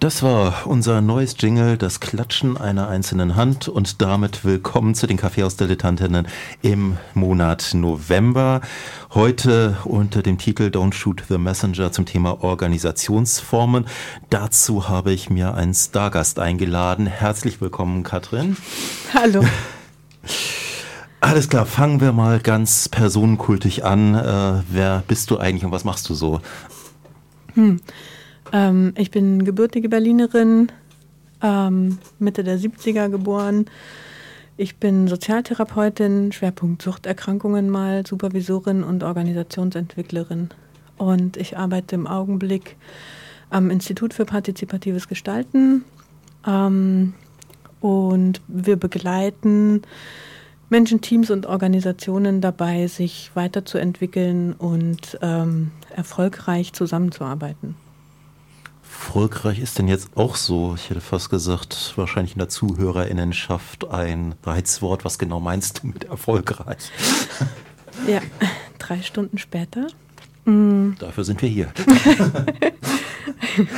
Das war unser neues Jingle, das Klatschen einer einzelnen Hand und damit willkommen zu den Kaffeehaus-Dilettantinnen im Monat November. Heute unter dem Titel Don't Shoot the Messenger zum Thema Organisationsformen. Dazu habe ich mir einen Stargast eingeladen. Herzlich willkommen, Katrin. Hallo. Alles klar, fangen wir mal ganz personenkultig an. Äh, wer bist du eigentlich und was machst du so? Hm. Ähm, ich bin gebürtige Berlinerin, ähm, Mitte der 70er geboren. Ich bin Sozialtherapeutin, Schwerpunkt Suchterkrankungen mal, Supervisorin und Organisationsentwicklerin. Und ich arbeite im Augenblick am Institut für partizipatives Gestalten. Ähm, und wir begleiten Menschen, Teams und Organisationen dabei, sich weiterzuentwickeln und ähm, erfolgreich zusammenzuarbeiten erfolgreich ist denn jetzt auch so? Ich hätte fast gesagt, wahrscheinlich in der Zuhörerinnenschaft ein Reizwort. Was genau meinst du mit erfolgreich? Ja, drei Stunden später. Mhm. Dafür sind wir hier.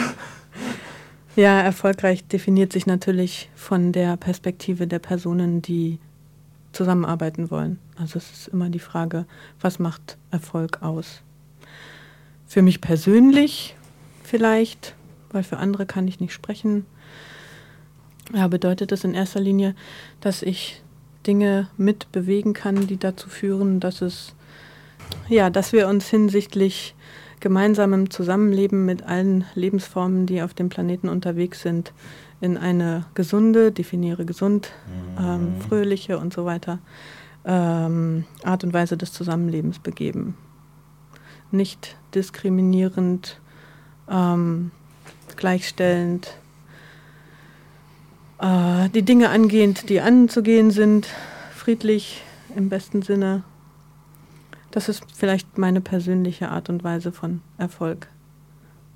ja, erfolgreich definiert sich natürlich von der Perspektive der Personen, die zusammenarbeiten wollen. Also es ist immer die Frage, was macht Erfolg aus? Für mich persönlich vielleicht weil für andere kann ich nicht sprechen. Ja, bedeutet das in erster Linie, dass ich Dinge mitbewegen kann, die dazu führen, dass es ja, dass wir uns hinsichtlich gemeinsamem Zusammenleben mit allen Lebensformen, die auf dem Planeten unterwegs sind, in eine gesunde, definiere gesund, ähm, mhm. fröhliche und so weiter ähm, Art und Weise des Zusammenlebens begeben. Nicht diskriminierend, ähm, gleichstellend, äh, die Dinge angehend, die anzugehen sind, friedlich im besten Sinne. Das ist vielleicht meine persönliche Art und Weise von Erfolg,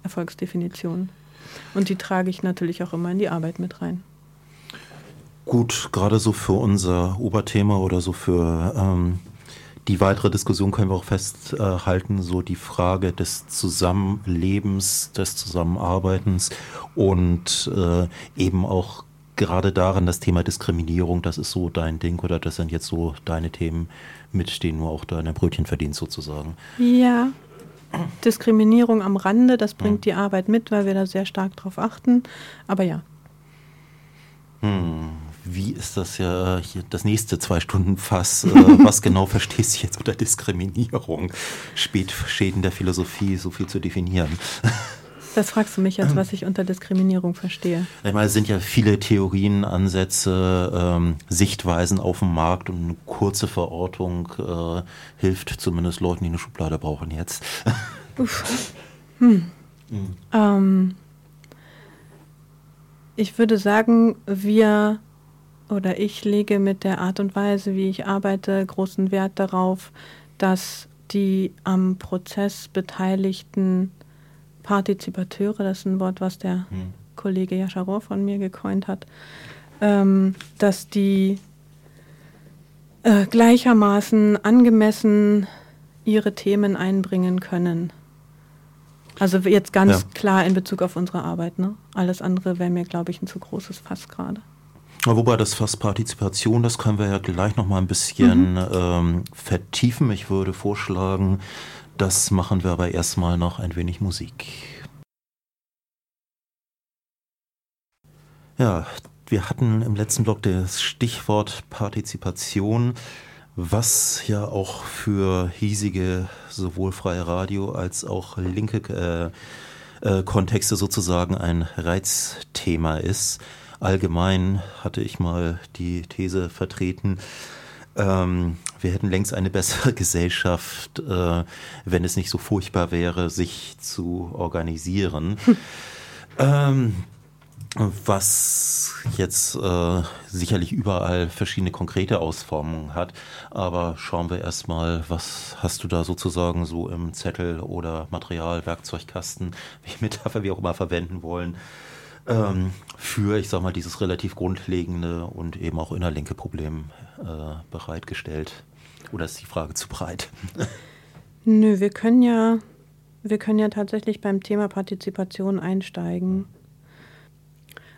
Erfolgsdefinition. Und die trage ich natürlich auch immer in die Arbeit mit rein. Gut, gerade so für unser Oberthema oder so für ähm, die weitere Diskussion können wir auch festhalten, so die Frage des Zusammenlebens, des Zusammenarbeitens und äh, eben auch gerade daran das Thema Diskriminierung, das ist so dein Ding oder das sind jetzt so deine Themen, mit denen du auch deine Brötchen verdienst sozusagen. Ja, Diskriminierung am Rande, das bringt hm. die Arbeit mit, weil wir da sehr stark drauf achten, aber ja. Hm wie ist das ja hier das nächste zwei Stunden Fass? Äh, was genau verstehst du jetzt unter Diskriminierung? Spätschäden der Philosophie so viel zu definieren. Das fragst du mich jetzt, was ich unter Diskriminierung verstehe. Ich meine, es sind ja viele Theorien, Ansätze, ähm, Sichtweisen auf dem Markt und eine kurze Verortung äh, hilft zumindest Leuten, die eine Schublade brauchen jetzt. Uff. Hm. Mhm. Ähm, ich würde sagen, wir oder ich lege mit der Art und Weise, wie ich arbeite, großen Wert darauf, dass die am Prozess beteiligten Partizipateure, das ist ein Wort, was der hm. Kollege Yasharov von mir gecoint hat, ähm, dass die äh, gleichermaßen angemessen ihre Themen einbringen können. Also jetzt ganz ja. klar in Bezug auf unsere Arbeit. Ne? Alles andere wäre mir, glaube ich, ein zu großes Fass gerade. Wobei das Fass Partizipation, das können wir ja gleich noch mal ein bisschen mhm. ähm, vertiefen. Ich würde vorschlagen, das machen wir aber erstmal noch ein wenig Musik. Ja, wir hatten im letzten Blog das Stichwort Partizipation, was ja auch für hiesige sowohl freie Radio als auch linke äh, äh, Kontexte sozusagen ein Reizthema ist. Allgemein hatte ich mal die These vertreten, ähm, wir hätten längst eine bessere Gesellschaft, äh, wenn es nicht so furchtbar wäre, sich zu organisieren. ähm, was jetzt äh, sicherlich überall verschiedene konkrete Ausformungen hat. Aber schauen wir erstmal, was hast du da sozusagen so im Zettel oder Material, Werkzeugkasten, wie Metapher wir auch immer verwenden wollen, ähm, für, ich sag mal, dieses relativ grundlegende und eben auch innerlinke Problem äh, bereitgestellt? Oder ist die Frage zu breit? Nö, wir können ja, wir können ja tatsächlich beim Thema Partizipation einsteigen.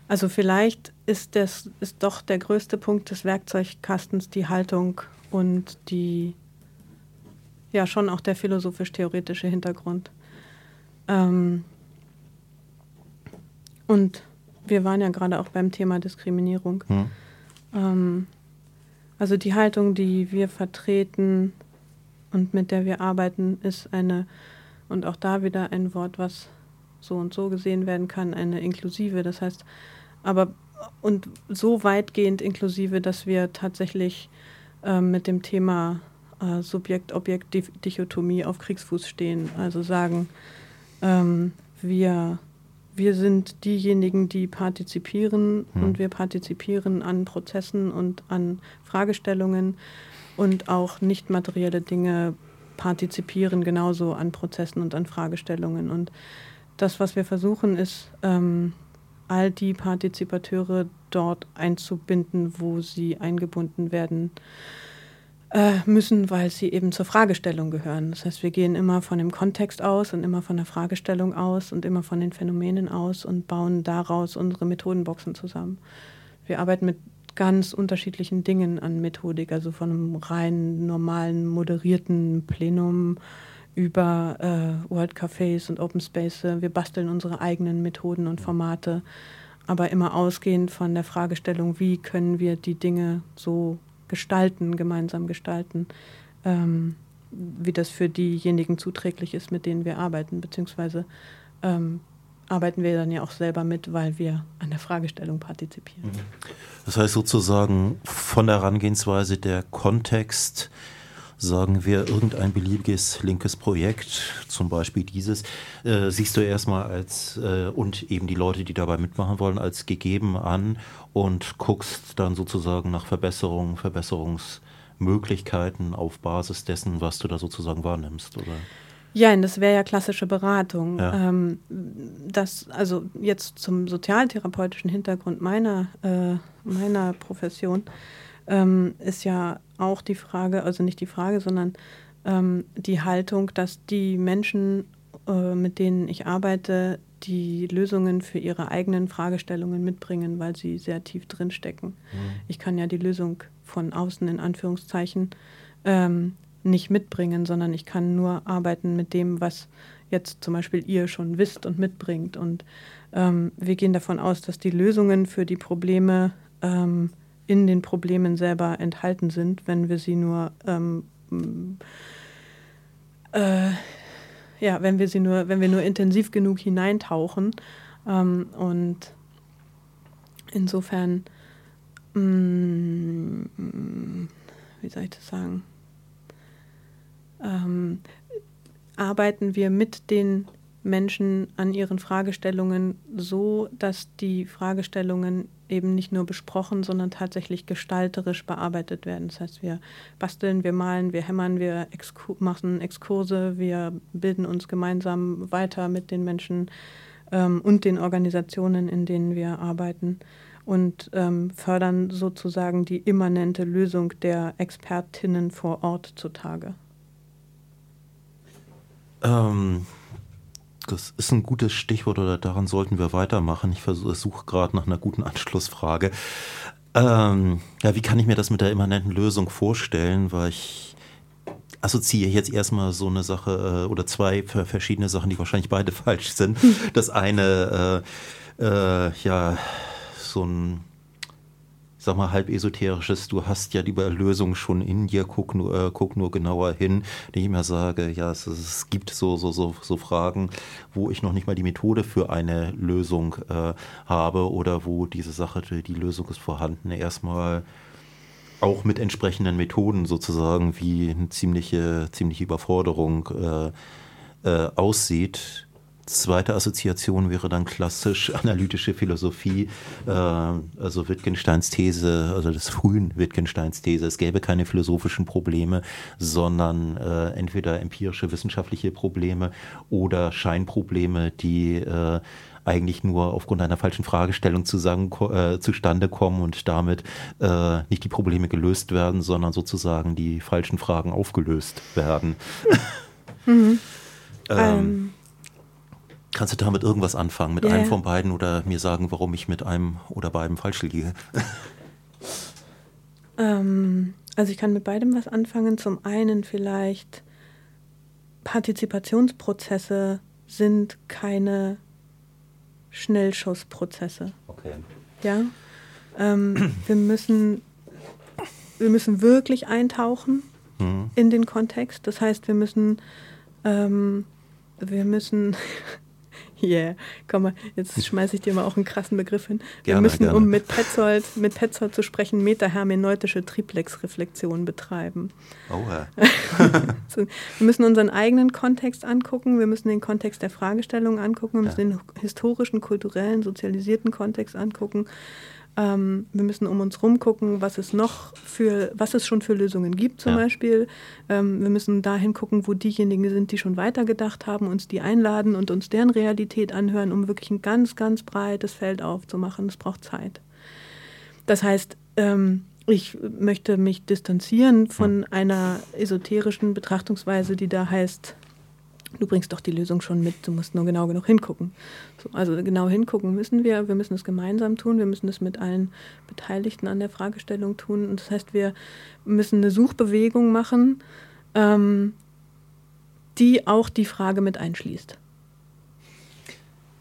Also vielleicht ist das ist doch der größte Punkt des Werkzeugkastens die Haltung und die ja schon auch der philosophisch-theoretische Hintergrund. Ähm, und wir waren ja gerade auch beim Thema Diskriminierung. Hm. Ähm, also die Haltung, die wir vertreten und mit der wir arbeiten, ist eine, und auch da wieder ein Wort, was so und so gesehen werden kann, eine inklusive. Das heißt, aber und so weitgehend inklusive, dass wir tatsächlich äh, mit dem Thema äh, Subjekt-Objekt-Dichotomie auf Kriegsfuß stehen. Also sagen, ähm, wir, wir sind diejenigen, die partizipieren hm. und wir partizipieren an Prozessen und an Fragestellungen und auch nicht materielle Dinge partizipieren genauso an Prozessen und an Fragestellungen. Und das, was wir versuchen, ist, ähm, all die Partizipateure dort einzubinden, wo sie eingebunden werden äh, müssen, weil sie eben zur Fragestellung gehören. Das heißt, wir gehen immer von dem Kontext aus und immer von der Fragestellung aus und immer von den Phänomenen aus und bauen daraus unsere Methodenboxen zusammen. Wir arbeiten mit ganz unterschiedlichen Dingen an Methodik, also von einem rein normalen, moderierten Plenum über äh, World Cafés und Open Space. Wir basteln unsere eigenen Methoden und Formate, aber immer ausgehend von der Fragestellung, wie können wir die Dinge so gestalten, gemeinsam gestalten, ähm, wie das für diejenigen zuträglich ist, mit denen wir arbeiten, beziehungsweise ähm, arbeiten wir dann ja auch selber mit, weil wir an der Fragestellung partizipieren. Mhm. Das heißt sozusagen von der Herangehensweise der Kontext, sagen wir, irgendein beliebiges linkes Projekt, zum Beispiel dieses, äh, siehst du erstmal als äh, und eben die Leute, die dabei mitmachen wollen, als gegeben an und guckst dann sozusagen nach Verbesserungen, Verbesserungsmöglichkeiten auf Basis dessen, was du da sozusagen wahrnimmst, oder? Ja, das wäre ja klassische Beratung. Ja. Ähm, das, also jetzt zum sozialtherapeutischen Hintergrund meiner, äh, meiner Profession ähm, ist ja auch die Frage, also nicht die Frage, sondern ähm, die Haltung, dass die Menschen, äh, mit denen ich arbeite, die Lösungen für ihre eigenen Fragestellungen mitbringen, weil sie sehr tief drinstecken. Mhm. Ich kann ja die Lösung von außen in Anführungszeichen ähm, nicht mitbringen, sondern ich kann nur arbeiten mit dem, was jetzt zum Beispiel ihr schon wisst und mitbringt. Und ähm, wir gehen davon aus, dass die Lösungen für die Probleme ähm, in den Problemen selber enthalten sind, wenn wir sie nur ähm, äh, ja, wenn wir sie nur, wenn wir nur intensiv genug hineintauchen. Ähm, und insofern, mh, mm, wie soll ich das sagen, ähm, arbeiten wir mit den Menschen an ihren Fragestellungen so, dass die Fragestellungen eben nicht nur besprochen, sondern tatsächlich gestalterisch bearbeitet werden. Das heißt, wir basteln, wir malen, wir hämmern, wir Exkur machen Exkurse, wir bilden uns gemeinsam weiter mit den Menschen ähm, und den Organisationen, in denen wir arbeiten und ähm, fördern sozusagen die immanente Lösung der Expertinnen vor Ort zutage. Ähm, das ist ein gutes Stichwort oder daran sollten wir weitermachen. Ich versuche gerade nach einer guten Anschlussfrage. Ähm, ja, wie kann ich mir das mit der immanenten Lösung vorstellen? Weil ich assoziiere jetzt erstmal so eine Sache äh, oder zwei verschiedene Sachen, die wahrscheinlich beide falsch sind. Das eine, äh, äh, ja, so ein sag mal, halb esoterisches, du hast ja die Lösung schon in dir, guck nur, äh, guck nur genauer hin. Ich immer sage, ja, es, es, gibt so, so, so, so Fragen, wo ich noch nicht mal die Methode für eine Lösung äh, habe oder wo diese Sache, die Lösung ist vorhanden, erstmal auch mit entsprechenden Methoden sozusagen wie eine ziemliche, ziemliche Überforderung äh, äh aussieht Zweite Assoziation wäre dann klassisch analytische Philosophie, äh, also Wittgensteins These, also des frühen Wittgensteins These. Es gäbe keine philosophischen Probleme, sondern äh, entweder empirische wissenschaftliche Probleme oder Scheinprobleme, die äh, eigentlich nur aufgrund einer falschen Fragestellung zusammen, äh, zustande kommen und damit äh, nicht die Probleme gelöst werden, sondern sozusagen die falschen Fragen aufgelöst werden. Mhm. ähm. Kannst du damit irgendwas anfangen, mit ja, einem von beiden oder mir sagen, warum ich mit einem oder beiden falsch liege? ähm, also ich kann mit beidem was anfangen. Zum einen vielleicht Partizipationsprozesse sind keine Schnellschussprozesse. Okay. Ja. Ähm, wir müssen wir müssen wirklich eintauchen mhm. in den Kontext. Das heißt, wir müssen ähm, wir müssen Yeah, komm mal, jetzt schmeiße ich dir mal auch einen krassen Begriff hin. Gerne, wir müssen, gerne. um mit Petzold, mit Petzold zu sprechen, metahermeneutische Triplex-Reflexion betreiben. Oh, ja. wir müssen unseren eigenen Kontext angucken, wir müssen den Kontext der Fragestellung angucken, wir müssen ja. den historischen, kulturellen, sozialisierten Kontext angucken. Ähm, wir müssen um uns herum gucken, was es noch für, was es schon für Lösungen gibt zum ja. Beispiel. Ähm, wir müssen dahin gucken, wo diejenigen sind, die schon weitergedacht haben, uns die einladen und uns deren Realität anhören, um wirklich ein ganz, ganz breites Feld aufzumachen. Das braucht Zeit. Das heißt, ähm, ich möchte mich distanzieren von einer esoterischen Betrachtungsweise, die da heißt, du bringst doch die Lösung schon mit, du musst nur genau genug hingucken. So, also genau hingucken müssen wir, wir müssen es gemeinsam tun, wir müssen es mit allen Beteiligten an der Fragestellung tun. Und das heißt, wir müssen eine Suchbewegung machen, ähm, die auch die Frage mit einschließt.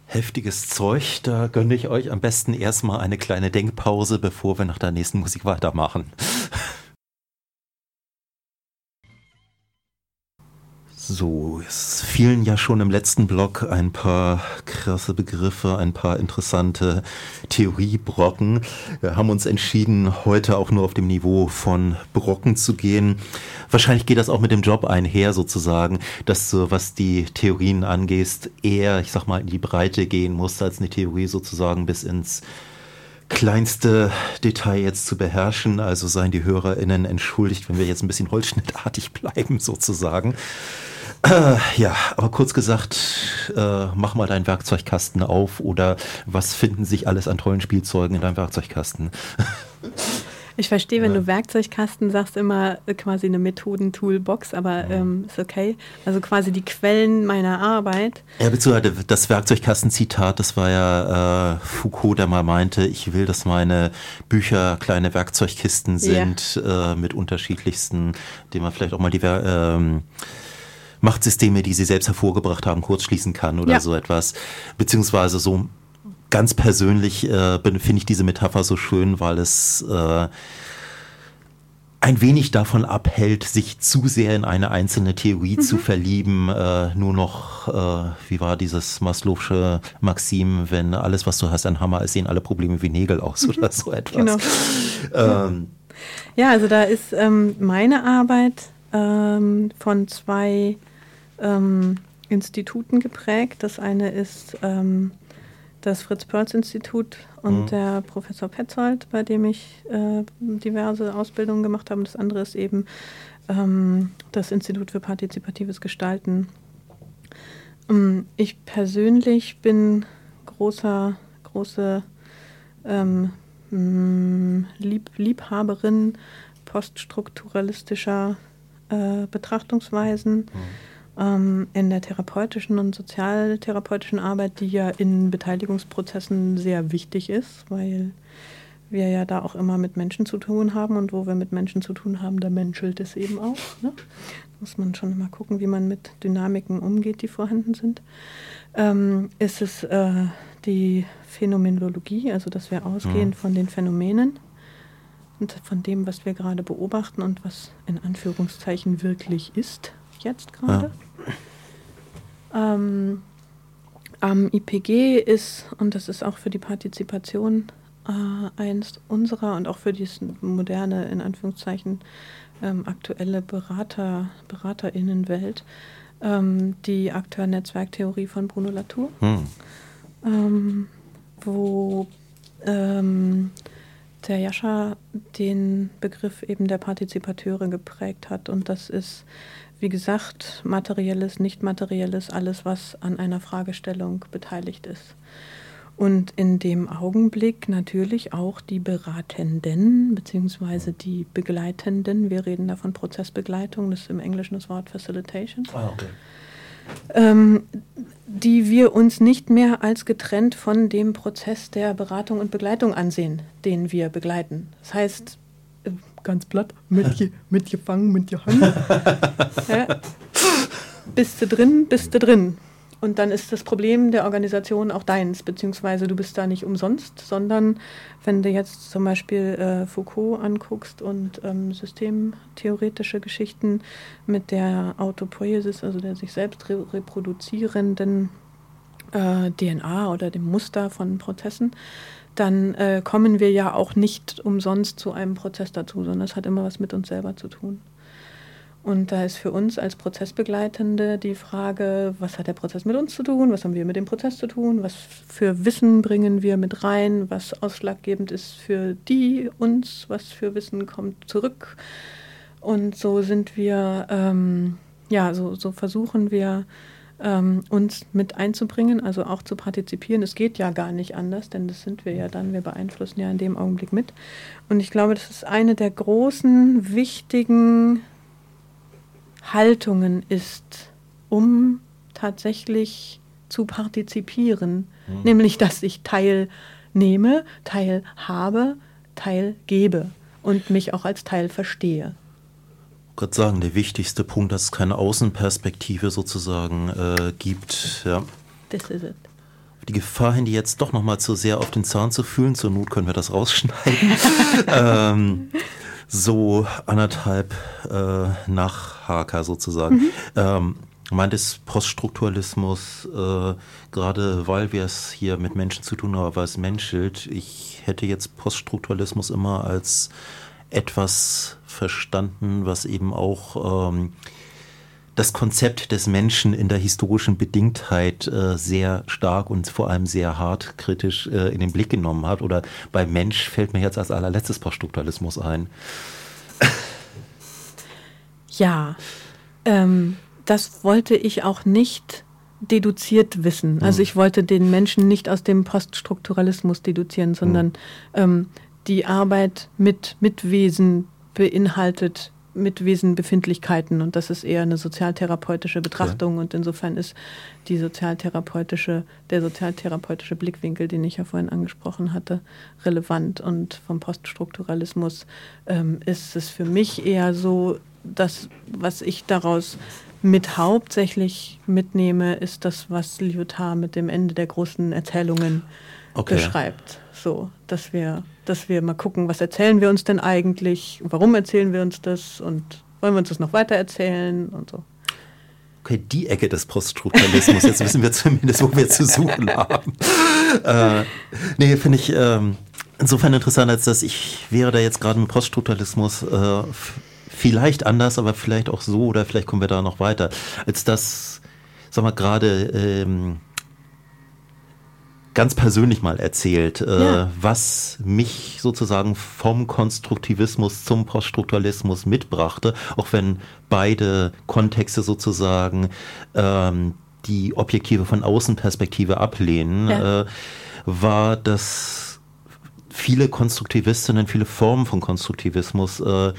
Heftiges Zeug, da gönne ich euch am besten erstmal eine kleine Denkpause, bevor wir nach der nächsten Musik weitermachen. So, es fielen ja schon im letzten Blog ein paar krasse Begriffe, ein paar interessante Theoriebrocken. Wir haben uns entschieden, heute auch nur auf dem Niveau von Brocken zu gehen. Wahrscheinlich geht das auch mit dem Job einher sozusagen, dass du, was die Theorien angehst, eher, ich sag mal, in die Breite gehen musst, als eine Theorie sozusagen bis ins kleinste Detail jetzt zu beherrschen. Also seien die HörerInnen entschuldigt, wenn wir jetzt ein bisschen holzschnittartig bleiben sozusagen. Ja, aber kurz gesagt, äh, mach mal deinen Werkzeugkasten auf oder was finden sich alles an tollen Spielzeugen in deinem Werkzeugkasten? Ich verstehe, wenn ja. du Werkzeugkasten sagst, immer quasi eine Methoden-Toolbox, aber ähm, ist okay. Also quasi die Quellen meiner Arbeit. Ja, beziehungsweise das Werkzeugkasten-Zitat, das war ja äh, Foucault, der mal meinte, ich will, dass meine Bücher kleine Werkzeugkisten sind ja. äh, mit unterschiedlichsten, dem man vielleicht auch mal die ähm, Machtsysteme, die sie selbst hervorgebracht haben, kurzschließen kann oder ja. so etwas. Beziehungsweise so ganz persönlich äh, finde ich diese Metapher so schön, weil es äh, ein wenig davon abhält, sich zu sehr in eine einzelne Theorie mhm. zu verlieben. Äh, nur noch, äh, wie war dieses Maslow'sche Maxim, wenn alles, was du hast, ein Hammer ist, sehen alle Probleme wie Nägel aus mhm. oder so etwas. Genau. Ähm, ja, also da ist ähm, meine Arbeit ähm, von zwei ähm, Instituten geprägt. Das eine ist ähm, das Fritz-Perls-Institut und mhm. der Professor Petzold, bei dem ich äh, diverse Ausbildungen gemacht habe. Und das andere ist eben ähm, das Institut für partizipatives Gestalten. Ähm, ich persönlich bin großer, große ähm, mm, Lieb Liebhaberin poststrukturalistischer äh, Betrachtungsweisen. Mhm ähm, in der therapeutischen und sozialtherapeutischen Arbeit, die ja in Beteiligungsprozessen sehr wichtig ist, weil wir ja da auch immer mit Menschen zu tun haben und wo wir mit Menschen zu tun haben, da menschelt es eben auch. Ne? Muss man schon immer gucken, wie man mit Dynamiken umgeht, die vorhanden sind. Ähm, ist es äh, die Phänomenologie, also dass wir ausgehen mhm. von den Phänomenen und von dem, was wir gerade beobachten und was in Anführungszeichen wirklich ist, jetzt gerade. Ja. Ähm, am IPG ist, und das ist auch für die Partizipation äh, eins unserer und auch für die moderne, in Anführungszeichen, ähm, aktuelle Berater, BeraterInnenwelt, ähm, die Akteur-Netzwerktheorie von Bruno Latour, hm. ähm, wo ähm, der Jascha den Begriff eben der Partizipateure geprägt hat. Und das ist wie gesagt, materielles, nicht materielles, alles, was an einer Fragestellung beteiligt ist. Und in dem Augenblick natürlich auch die Beratenden bzw. die Begleitenden. Wir reden da von Prozessbegleitung, das ist im Englischen das Wort Facilitation. Ah, okay. Ähm, die wir uns nicht mehr als getrennt von dem Prozess der Beratung und Begleitung ansehen, den wir begleiten. Das heißt, äh, ganz platt, mit, mit gefangen, mit gehangen. ja. Bist du drin, bist du drin. Und dann ist das Problem der Organisation auch deins, beziehungsweise du bist da nicht umsonst, sondern wenn du jetzt zum Beispiel äh, Foucault anguckst und ähm, systemtheoretische Geschichten mit der Autopoiesis, also der sich selbst re reproduzierenden äh, DNA oder dem Muster von Prozessen, dann äh, kommen wir ja auch nicht umsonst zu einem Prozess dazu, sondern es hat immer was mit uns selber zu tun. Und da ist für uns als Prozessbegleitende die Frage, was hat der Prozess mit uns zu tun, was haben wir mit dem Prozess zu tun, was für Wissen bringen wir mit rein, was ausschlaggebend ist für die, uns, was für Wissen kommt zurück. Und so sind wir, ähm, ja, so, so versuchen wir ähm, uns mit einzubringen, also auch zu partizipieren. Es geht ja gar nicht anders, denn das sind wir ja dann, wir beeinflussen ja in dem Augenblick mit. Und ich glaube, das ist eine der großen, wichtigen Haltungen ist, um tatsächlich zu partizipieren, mhm. nämlich dass ich teilnehme, teilhabe, teilgebe und mich auch als Teil verstehe. Ich würde sagen, der wichtigste Punkt, dass es keine Außenperspektive sozusagen äh, gibt. Ja. This is it. Die Gefahr hin, die jetzt doch noch mal zu sehr auf den Zahn zu fühlen, zur Not können wir das rausschneiden. ähm, so anderthalb äh, Nachhaker sozusagen. Mhm. Ähm, meint es Poststrukturalismus, äh, gerade weil wir es hier mit Menschen zu tun haben, weil es menschelt. Ich hätte jetzt Poststrukturalismus immer als etwas verstanden, was eben auch ähm, das Konzept des Menschen in der historischen Bedingtheit äh, sehr stark und vor allem sehr hart kritisch äh, in den Blick genommen hat. Oder bei Mensch fällt mir jetzt als allerletztes Poststrukturalismus ein. Ja, ähm, das wollte ich auch nicht deduziert wissen. Also hm. ich wollte den Menschen nicht aus dem Poststrukturalismus deduzieren, sondern mhm. ähm, die Arbeit mit Mitwesen beinhaltet mit Wesenbefindlichkeiten und das ist eher eine sozialtherapeutische Betrachtung okay. und insofern ist die sozialtherapeutische, der sozialtherapeutische Blickwinkel, den ich ja vorhin angesprochen hatte, relevant und vom Poststrukturalismus ähm, ist es für mich eher so, dass was ich daraus mit hauptsächlich mitnehme, ist das, was Lyotard mit dem Ende der großen Erzählungen okay. beschreibt. So, dass wir dass wir mal gucken, was erzählen wir uns denn eigentlich, warum erzählen wir uns das und wollen wir uns das noch weiter erzählen und so. Okay, die Ecke des Poststrukturalismus, jetzt wissen wir zumindest, wo wir zu suchen haben. äh, nee, finde ich ähm, insofern interessant, als dass ich wäre da jetzt gerade im Poststrukturalismus äh, vielleicht anders, aber vielleicht auch so oder vielleicht kommen wir da noch weiter, als das, sag mal, gerade ähm, ganz persönlich mal erzählt, äh, ja. was mich sozusagen vom Konstruktivismus zum Poststrukturalismus mitbrachte, auch wenn beide Kontexte sozusagen ähm, die Objektive von Außenperspektive ablehnen, ja. äh, war, dass viele Konstruktivistinnen, viele Formen von Konstruktivismus äh,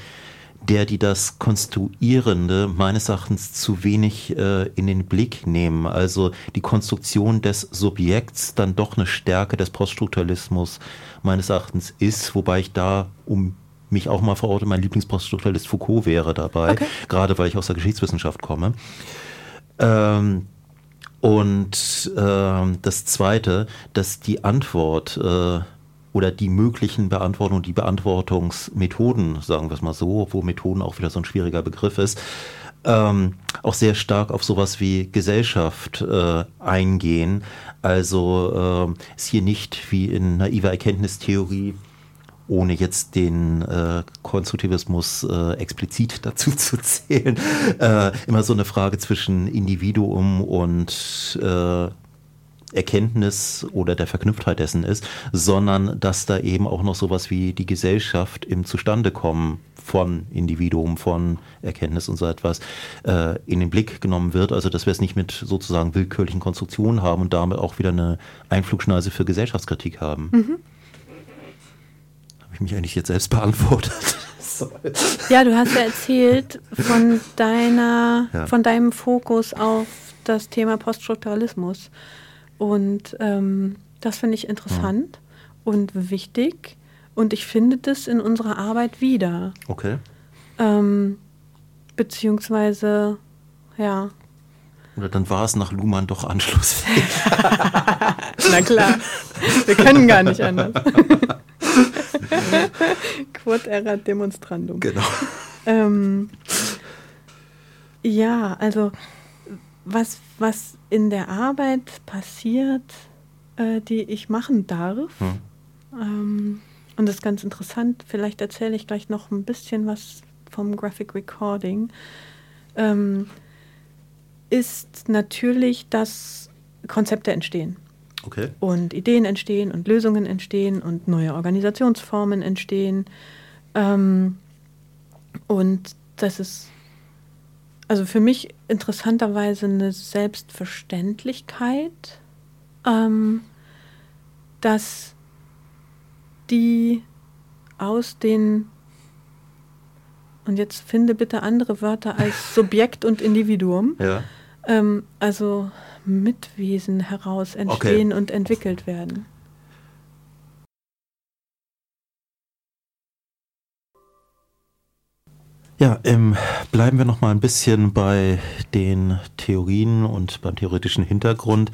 der die das Konstruierende meines Erachtens zu wenig äh, in den Blick nehmen. Also die Konstruktion des Subjekts dann doch eine Stärke des Poststrukturalismus meines Erachtens ist, wobei ich da um mich auch mal verorte, mein Lieblingspoststrukturalist Foucault wäre dabei, okay. gerade weil ich aus der Geschichtswissenschaft komme. Ähm, und äh, das Zweite, dass die Antwort äh, oder die möglichen Beantwortungen, die Beantwortungsmethoden, sagen wir es mal so, wo Methoden auch wieder so ein schwieriger Begriff ist, ähm, auch sehr stark auf sowas wie Gesellschaft äh, eingehen. Also äh, ist hier nicht wie in naiver Erkenntnistheorie ohne jetzt den äh, Konstruktivismus äh, explizit dazu zu zählen, äh, immer so eine Frage zwischen Individuum und äh, Erkenntnis oder der Verknüpftheit dessen ist, sondern dass da eben auch noch sowas wie die Gesellschaft im Zustandekommen von Individuum, von Erkenntnis und so etwas äh, in den Blick genommen wird. Also dass wir es nicht mit sozusagen willkürlichen Konstruktionen haben und damit auch wieder eine Einflugschneise für Gesellschaftskritik haben. Mhm. Habe ich mich eigentlich jetzt selbst beantwortet? ja, du hast ja erzählt von deiner, ja. von deinem Fokus auf das Thema Poststrukturalismus. Und ähm, das finde ich interessant mhm. und wichtig. Und ich finde das in unserer Arbeit wieder. Okay. Ähm, beziehungsweise, ja. Oder dann war es nach Luhmann doch anschlussfähig. Na klar, wir können gar nicht anders. Quod erat demonstrandum. Genau. Ähm, ja, also was, was in der Arbeit passiert, äh, die ich machen darf, hm. ähm, und das ist ganz interessant, vielleicht erzähle ich gleich noch ein bisschen was vom Graphic Recording, ähm, ist natürlich, dass Konzepte entstehen. Okay. Und Ideen entstehen und Lösungen entstehen und neue Organisationsformen entstehen. Ähm, und das ist also für mich interessanterweise eine Selbstverständlichkeit, ähm, dass die aus den und jetzt finde bitte andere Wörter als Subjekt und Individuum. Ja. Ähm, also Mitwesen heraus entstehen okay. und entwickelt werden. Ja, ähm, bleiben wir noch mal ein bisschen bei den Theorien und beim theoretischen Hintergrund.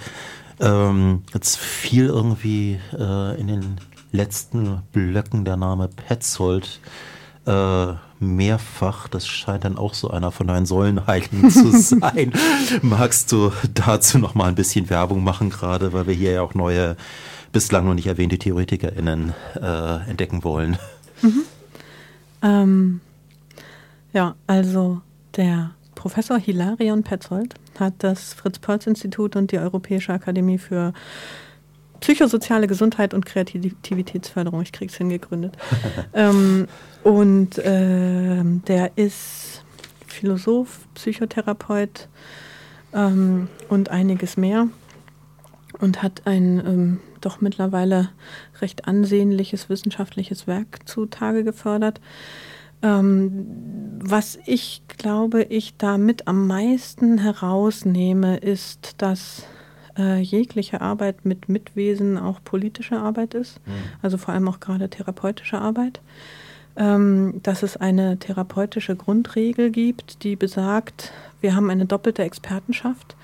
Ähm, jetzt fiel irgendwie äh, in den letzten Blöcken der Name Petzold äh, mehrfach. Das scheint dann auch so einer von deinen Säulenheiligen zu sein. Magst du dazu noch mal ein bisschen Werbung machen, gerade weil wir hier ja auch neue, bislang noch nicht erwähnte TheoretikerInnen äh, entdecken wollen? Mhm. Ähm, ja, also der Professor Hilarion Petzold hat das Fritz-Perls-Institut und die Europäische Akademie für psychosoziale Gesundheit und Kreativitätsförderung, ich krieg's hingegründet. ähm, und äh, der ist Philosoph, Psychotherapeut ähm, und einiges mehr und hat ein ähm, doch mittlerweile recht ansehnliches wissenschaftliches Werk zutage gefördert. Ähm, was ich glaube, ich damit am meisten herausnehme, ist, dass äh, jegliche Arbeit mit Mitwesen auch politische Arbeit ist, mhm. also vor allem auch gerade therapeutische Arbeit ähm, dass es eine therapeutische Grundregel gibt, die besagt, wir haben eine doppelte Expertenschaft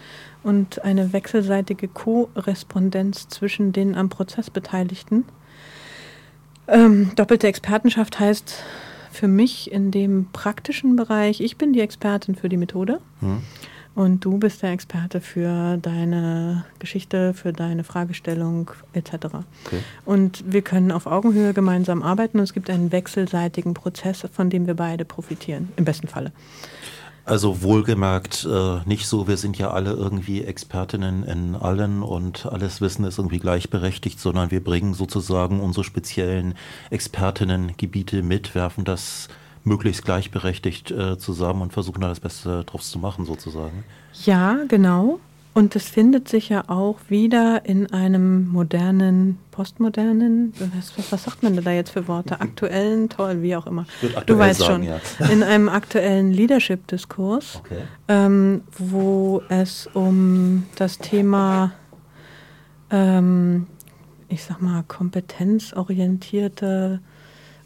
und eine wechselseitige Korrespondenz zwischen den am Prozess Beteiligten. Ähm, doppelte Expertenschaft heißt für mich in dem praktischen Bereich, ich bin die Expertin für die Methode. Mhm. Und du bist der Experte für deine Geschichte, für deine Fragestellung etc. Okay. Und wir können auf Augenhöhe gemeinsam arbeiten und es gibt einen wechselseitigen Prozess, von dem wir beide profitieren, im besten Falle. Also wohlgemerkt äh, nicht so, wir sind ja alle irgendwie Expertinnen in allen und alles Wissen ist irgendwie gleichberechtigt, sondern wir bringen sozusagen unsere speziellen Expertinnengebiete mit, werfen das möglichst gleichberechtigt äh, zusammen und versuchen da das Beste draus zu machen, sozusagen. Ja, genau. Und es findet sich ja auch wieder in einem modernen, postmodernen, was, was sagt man da jetzt für Worte? Aktuellen, toll, wie auch immer. Du weißt sagen, schon, ja. in einem aktuellen Leadership-Diskurs, okay. ähm, wo es um das Thema, ähm, ich sag mal, kompetenzorientierte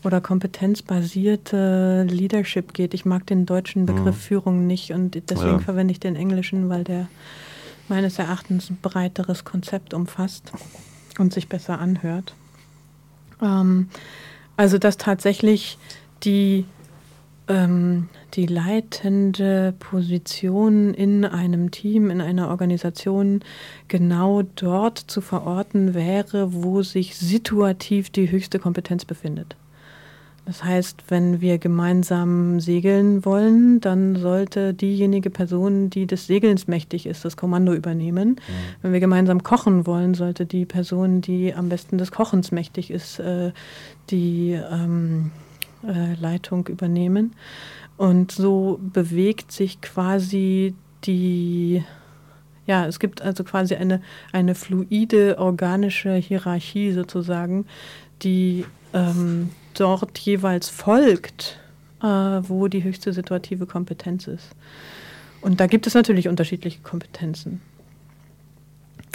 oder kompetenzbasierte Leadership geht. Ich mag den deutschen mhm. Begriff mhm. Führung nicht und deswegen ja. verwende ich den englischen, weil der meines Erachtens ein breiteres Konzept umfasst und sich besser anhört. Ähm, also dass tatsächlich die, ähm, die leitende Position in einem Team, in einer Organisation genau dort zu verorten wäre, wo sich situativ die höchste Kompetenz befindet. Das heißt, wenn wir gemeinsam segeln wollen, dann sollte diejenige Person, die des Segelns mächtig ist, das Kommando übernehmen. Mhm. Wenn wir gemeinsam kochen wollen, sollte die Person, die am besten des Kochens mächtig ist, äh, die ähm, äh, Leitung übernehmen. Und so bewegt sich quasi die ja, es gibt also quasi eine, eine fluide organische Hierarchie sozusagen, die ähm, dort jeweils folgt, äh, wo die höchste situative Kompetenz ist. Und da gibt es natürlich unterschiedliche Kompetenzen.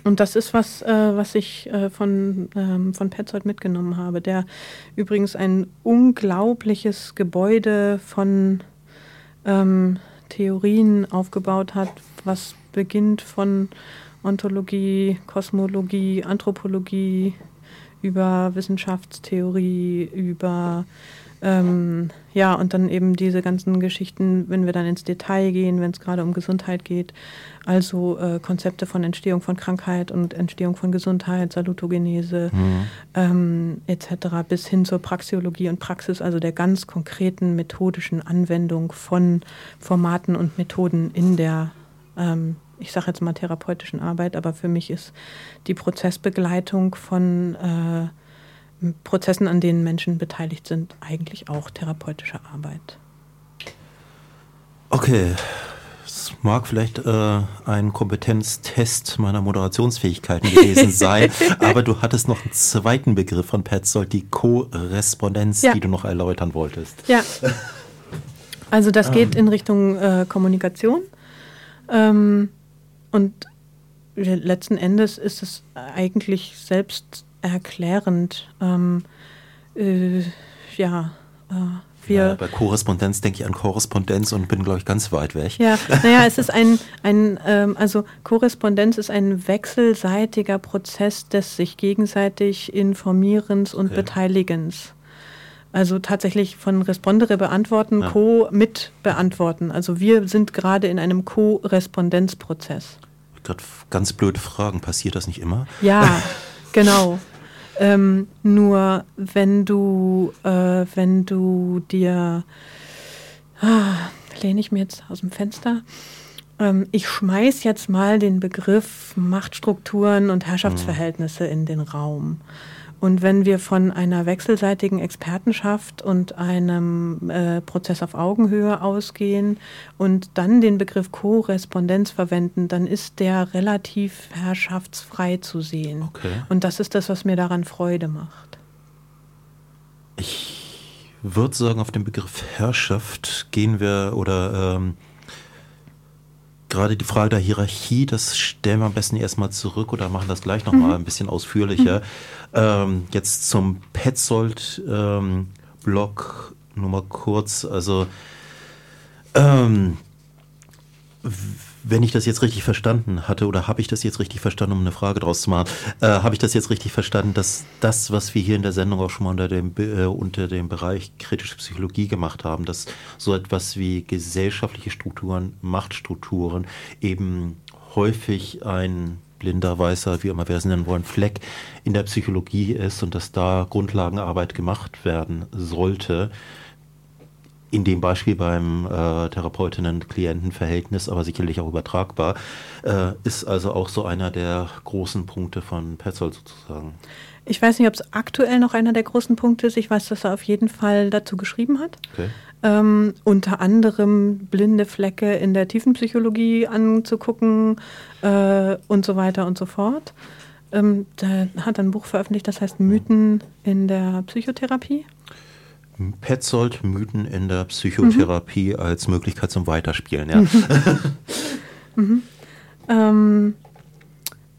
Und das ist was, äh, was ich äh, von, ähm, von Petzold mitgenommen habe, der übrigens ein unglaubliches Gebäude von ähm, Theorien aufgebaut hat, was beginnt von Ontologie, Kosmologie, Anthropologie, über Wissenschaftstheorie, über ähm, ja, und dann eben diese ganzen Geschichten, wenn wir dann ins Detail gehen, wenn es gerade um Gesundheit geht, also äh, Konzepte von Entstehung von Krankheit und Entstehung von Gesundheit, Salutogenese mhm. ähm, etc. bis hin zur Praxiologie und Praxis, also der ganz konkreten methodischen Anwendung von Formaten und Methoden in der ähm, ich sage jetzt mal therapeutischen Arbeit, aber für mich ist die Prozessbegleitung von äh, Prozessen, an denen Menschen beteiligt sind, eigentlich auch therapeutische Arbeit. Okay, es mag vielleicht äh, ein Kompetenztest meiner Moderationsfähigkeiten gewesen sein, aber du hattest noch einen zweiten Begriff von Petzold, die Korrespondenz, ja. die du noch erläutern wolltest. Ja. Also das geht ähm. in Richtung äh, Kommunikation. Ähm, und letzten Endes ist es eigentlich selbst erklärend. Ähm, äh, ja, äh, wir. Ja, bei Korrespondenz denke ich an Korrespondenz und bin, glaube ich, ganz weit weg. Ja, naja, es ist ein, ein ähm, also Korrespondenz ist ein wechselseitiger Prozess des sich gegenseitig Informierens und okay. Beteiligens. Also tatsächlich von Respondere beantworten, ja. Co mit beantworten. Also wir sind gerade in einem Co-Respondenzprozess. Gerade ganz blöde Fragen. Passiert das nicht immer? Ja, genau. Ähm, nur wenn du, äh, wenn du dir, ah, lehne ich mir jetzt aus dem Fenster, ähm, ich schmeiß jetzt mal den Begriff Machtstrukturen und Herrschaftsverhältnisse mhm. in den Raum. Und wenn wir von einer wechselseitigen Expertenschaft und einem äh, Prozess auf Augenhöhe ausgehen und dann den Begriff Korrespondenz verwenden, dann ist der relativ herrschaftsfrei zu sehen. Okay. Und das ist das, was mir daran Freude macht. Ich würde sagen, auf den Begriff Herrschaft gehen wir oder ähm, gerade die Frage der Hierarchie, das stellen wir am besten erstmal zurück oder machen das gleich nochmal mhm. ein bisschen ausführlicher. Mhm. Ähm, jetzt zum Petzold-Blog ähm, nur mal kurz. Also, ähm, wenn ich das jetzt richtig verstanden hatte, oder habe ich das jetzt richtig verstanden, um eine Frage draus zu machen, äh, habe ich das jetzt richtig verstanden, dass das, was wir hier in der Sendung auch schon mal unter dem, äh, unter dem Bereich kritische Psychologie gemacht haben, dass so etwas wie gesellschaftliche Strukturen, Machtstrukturen eben häufig ein blinder, weißer, wie immer wir es nennen wollen, Fleck in der Psychologie ist und dass da Grundlagenarbeit gemacht werden sollte, in dem Beispiel beim äh, Therapeutinnen-Klienten-Verhältnis, aber sicherlich auch übertragbar, äh, ist also auch so einer der großen Punkte von Petzold sozusagen. Ich weiß nicht, ob es aktuell noch einer der großen Punkte ist. Ich weiß, dass er auf jeden Fall dazu geschrieben hat. Okay. Ähm, unter anderem blinde Flecke in der Tiefenpsychologie anzugucken äh, und so weiter und so fort. Ähm, der hat ein Buch veröffentlicht, das heißt Mythen in der Psychotherapie. Petzold Mythen in der Psychotherapie mhm. als Möglichkeit zum Weiterspielen, ja. mhm. ähm,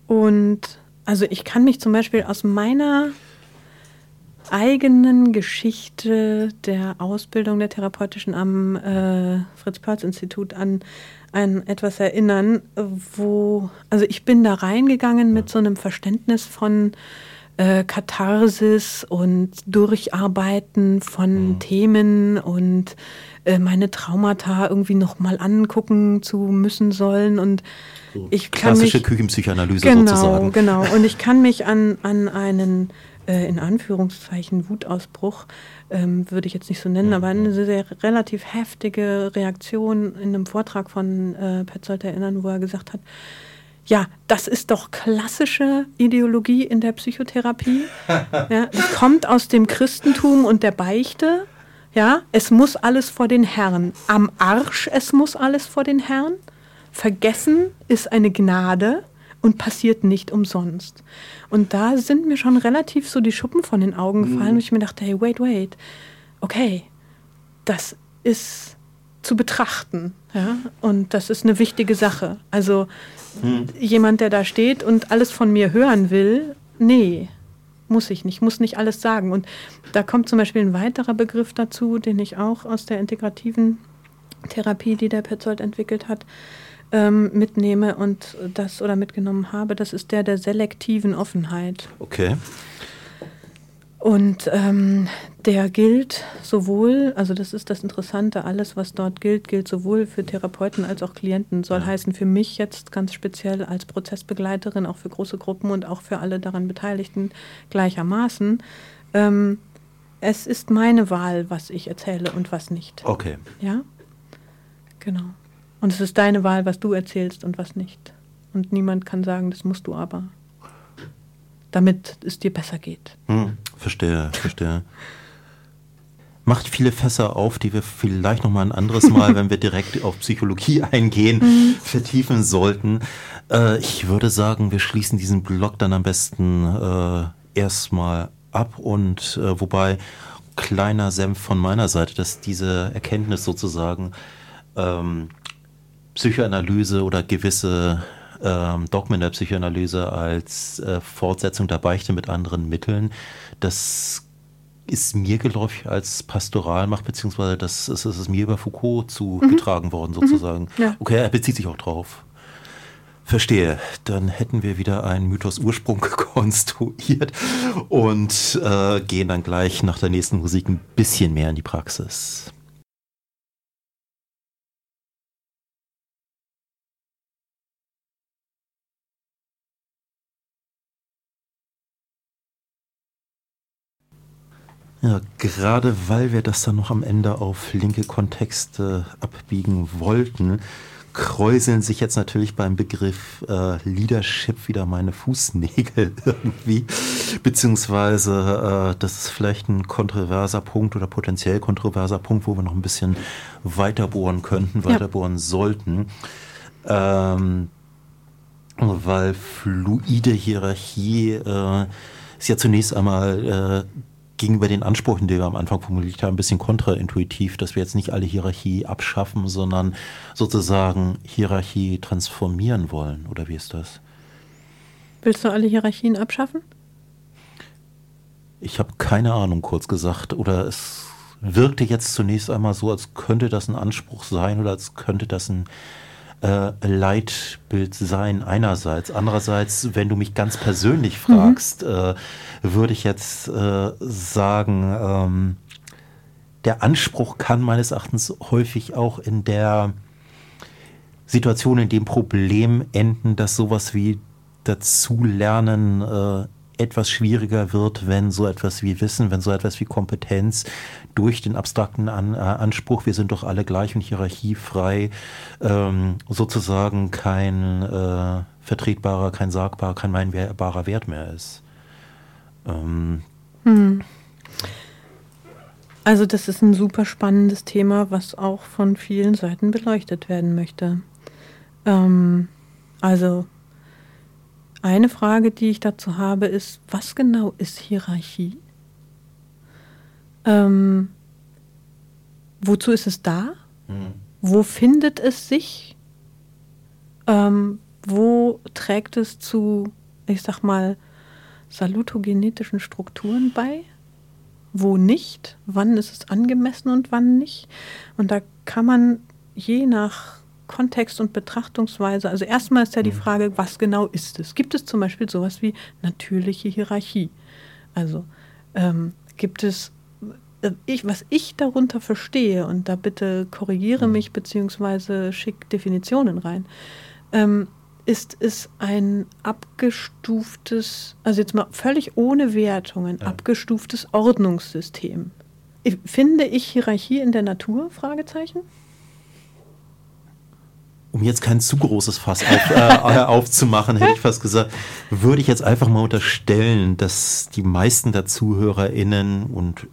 und also ich kann mich zum Beispiel aus meiner eigenen Geschichte der Ausbildung der Therapeutischen am äh, Fritz-Perls-Institut an an etwas erinnern, wo, also ich bin da reingegangen mit so einem Verständnis von äh, Katharsis und Durcharbeiten von mhm. Themen und äh, meine Traumata irgendwie nochmal angucken zu müssen sollen und so ich kann klassische mich, Küchenpsychoanalyse genau, sozusagen. Genau, und ich kann mich an, an einen äh, in Anführungszeichen Wutausbruch, ähm, würde ich jetzt nicht so nennen, mhm. aber eine sehr relativ heftige Reaktion in einem Vortrag von äh, Petzold erinnern, wo er gesagt hat, ja, das ist doch klassische Ideologie in der Psychotherapie. ja, es kommt aus dem Christentum und der Beichte. Ja, es muss alles vor den Herrn. Am Arsch, es muss alles vor den Herrn. Vergessen ist eine Gnade und passiert nicht umsonst. Und da sind mir schon relativ so die Schuppen von den Augen gefallen, mhm. und ich mir dachte, hey, wait, wait, okay, das ist zu betrachten. Ja? Und das ist eine wichtige Sache. Also jemand, der da steht und alles von mir hören will, nee, muss ich nicht, muss nicht alles sagen. Und da kommt zum Beispiel ein weiterer Begriff dazu, den ich auch aus der integrativen Therapie, die der Petzold entwickelt hat, ähm, mitnehme und das oder mitgenommen habe. Das ist der der selektiven Offenheit. Okay. Und ähm, der gilt sowohl, also das ist das Interessante, alles, was dort gilt, gilt sowohl für Therapeuten als auch Klienten. Soll ja. heißen, für mich jetzt ganz speziell als Prozessbegleiterin, auch für große Gruppen und auch für alle daran Beteiligten gleichermaßen. Ähm, es ist meine Wahl, was ich erzähle und was nicht. Okay. Ja? Genau. Und es ist deine Wahl, was du erzählst und was nicht. Und niemand kann sagen, das musst du aber damit es dir besser geht. Hm, verstehe, verstehe. Macht viele Fässer auf, die wir vielleicht noch mal ein anderes Mal, wenn wir direkt auf Psychologie eingehen, mhm. vertiefen sollten. Äh, ich würde sagen, wir schließen diesen Blog dann am besten äh, erstmal ab und äh, wobei kleiner Senf von meiner Seite, dass diese Erkenntnis sozusagen ähm, Psychoanalyse oder gewisse ähm, Dogmen der Psychoanalyse als äh, Fortsetzung der Beichte mit anderen Mitteln. Das ist mir geläufig als Pastoralmacht, beziehungsweise das ist, ist mir über Foucault zugetragen mhm. worden, sozusagen. Mhm. Ja. Okay, er bezieht sich auch drauf. Verstehe. Dann hätten wir wieder einen Mythos Ursprung konstruiert und äh, gehen dann gleich nach der nächsten Musik ein bisschen mehr in die Praxis. Ja, gerade weil wir das dann noch am Ende auf linke Kontexte abbiegen wollten, kräuseln sich jetzt natürlich beim Begriff äh, Leadership wieder meine Fußnägel irgendwie. Beziehungsweise, äh, das ist vielleicht ein kontroverser Punkt oder potenziell kontroverser Punkt, wo wir noch ein bisschen weiter bohren könnten, weiter ja. bohren sollten. Ähm, weil fluide Hierarchie äh, ist ja zunächst einmal äh, gegenüber den Ansprüchen, die wir am Anfang formuliert haben, ein bisschen kontraintuitiv, dass wir jetzt nicht alle Hierarchie abschaffen, sondern sozusagen Hierarchie transformieren wollen. Oder wie ist das? Willst du alle Hierarchien abschaffen? Ich habe keine Ahnung, kurz gesagt. Oder es wirkte jetzt zunächst einmal so, als könnte das ein Anspruch sein oder als könnte das ein äh, Leitbild sein einerseits. Andererseits, wenn du mich ganz persönlich mhm. fragst, mhm. äh, würde ich jetzt äh, sagen, ähm, der Anspruch kann meines Erachtens häufig auch in der Situation, in dem Problem enden, dass sowas wie dazulernen äh, etwas schwieriger wird, wenn so etwas wie Wissen, wenn so etwas wie Kompetenz durch den abstrakten An äh, Anspruch, wir sind doch alle gleich und hierarchiefrei, ähm, sozusagen kein äh, vertretbarer, kein sagbarer, kein meinbarer Wert mehr ist. Ähm. Hm. Also das ist ein super spannendes Thema, was auch von vielen Seiten beleuchtet werden möchte. Ähm, also eine Frage, die ich dazu habe, ist, was genau ist Hierarchie? Ähm, wozu ist es da? Mhm. Wo findet es sich? Ähm, wo trägt es zu, ich sag mal, salutogenetischen Strukturen bei? Wo nicht? Wann ist es angemessen und wann nicht? Und da kann man je nach Kontext und Betrachtungsweise. Also erstmal ist ja die mhm. Frage, was genau ist es? Gibt es zum Beispiel sowas wie natürliche Hierarchie? Also ähm, gibt es, äh, ich, was ich darunter verstehe, und da bitte korrigiere mhm. mich beziehungsweise schick Definitionen rein, ähm, ist es ein abgestuftes, also jetzt mal völlig ohne Wertungen, ja. abgestuftes Ordnungssystem. Finde ich Hierarchie in der Natur? Fragezeichen um jetzt kein zu großes Fass auf, äh, aufzumachen, hätte ich fast gesagt, würde ich jetzt einfach mal unterstellen, dass die meisten der ZuhörerInnen und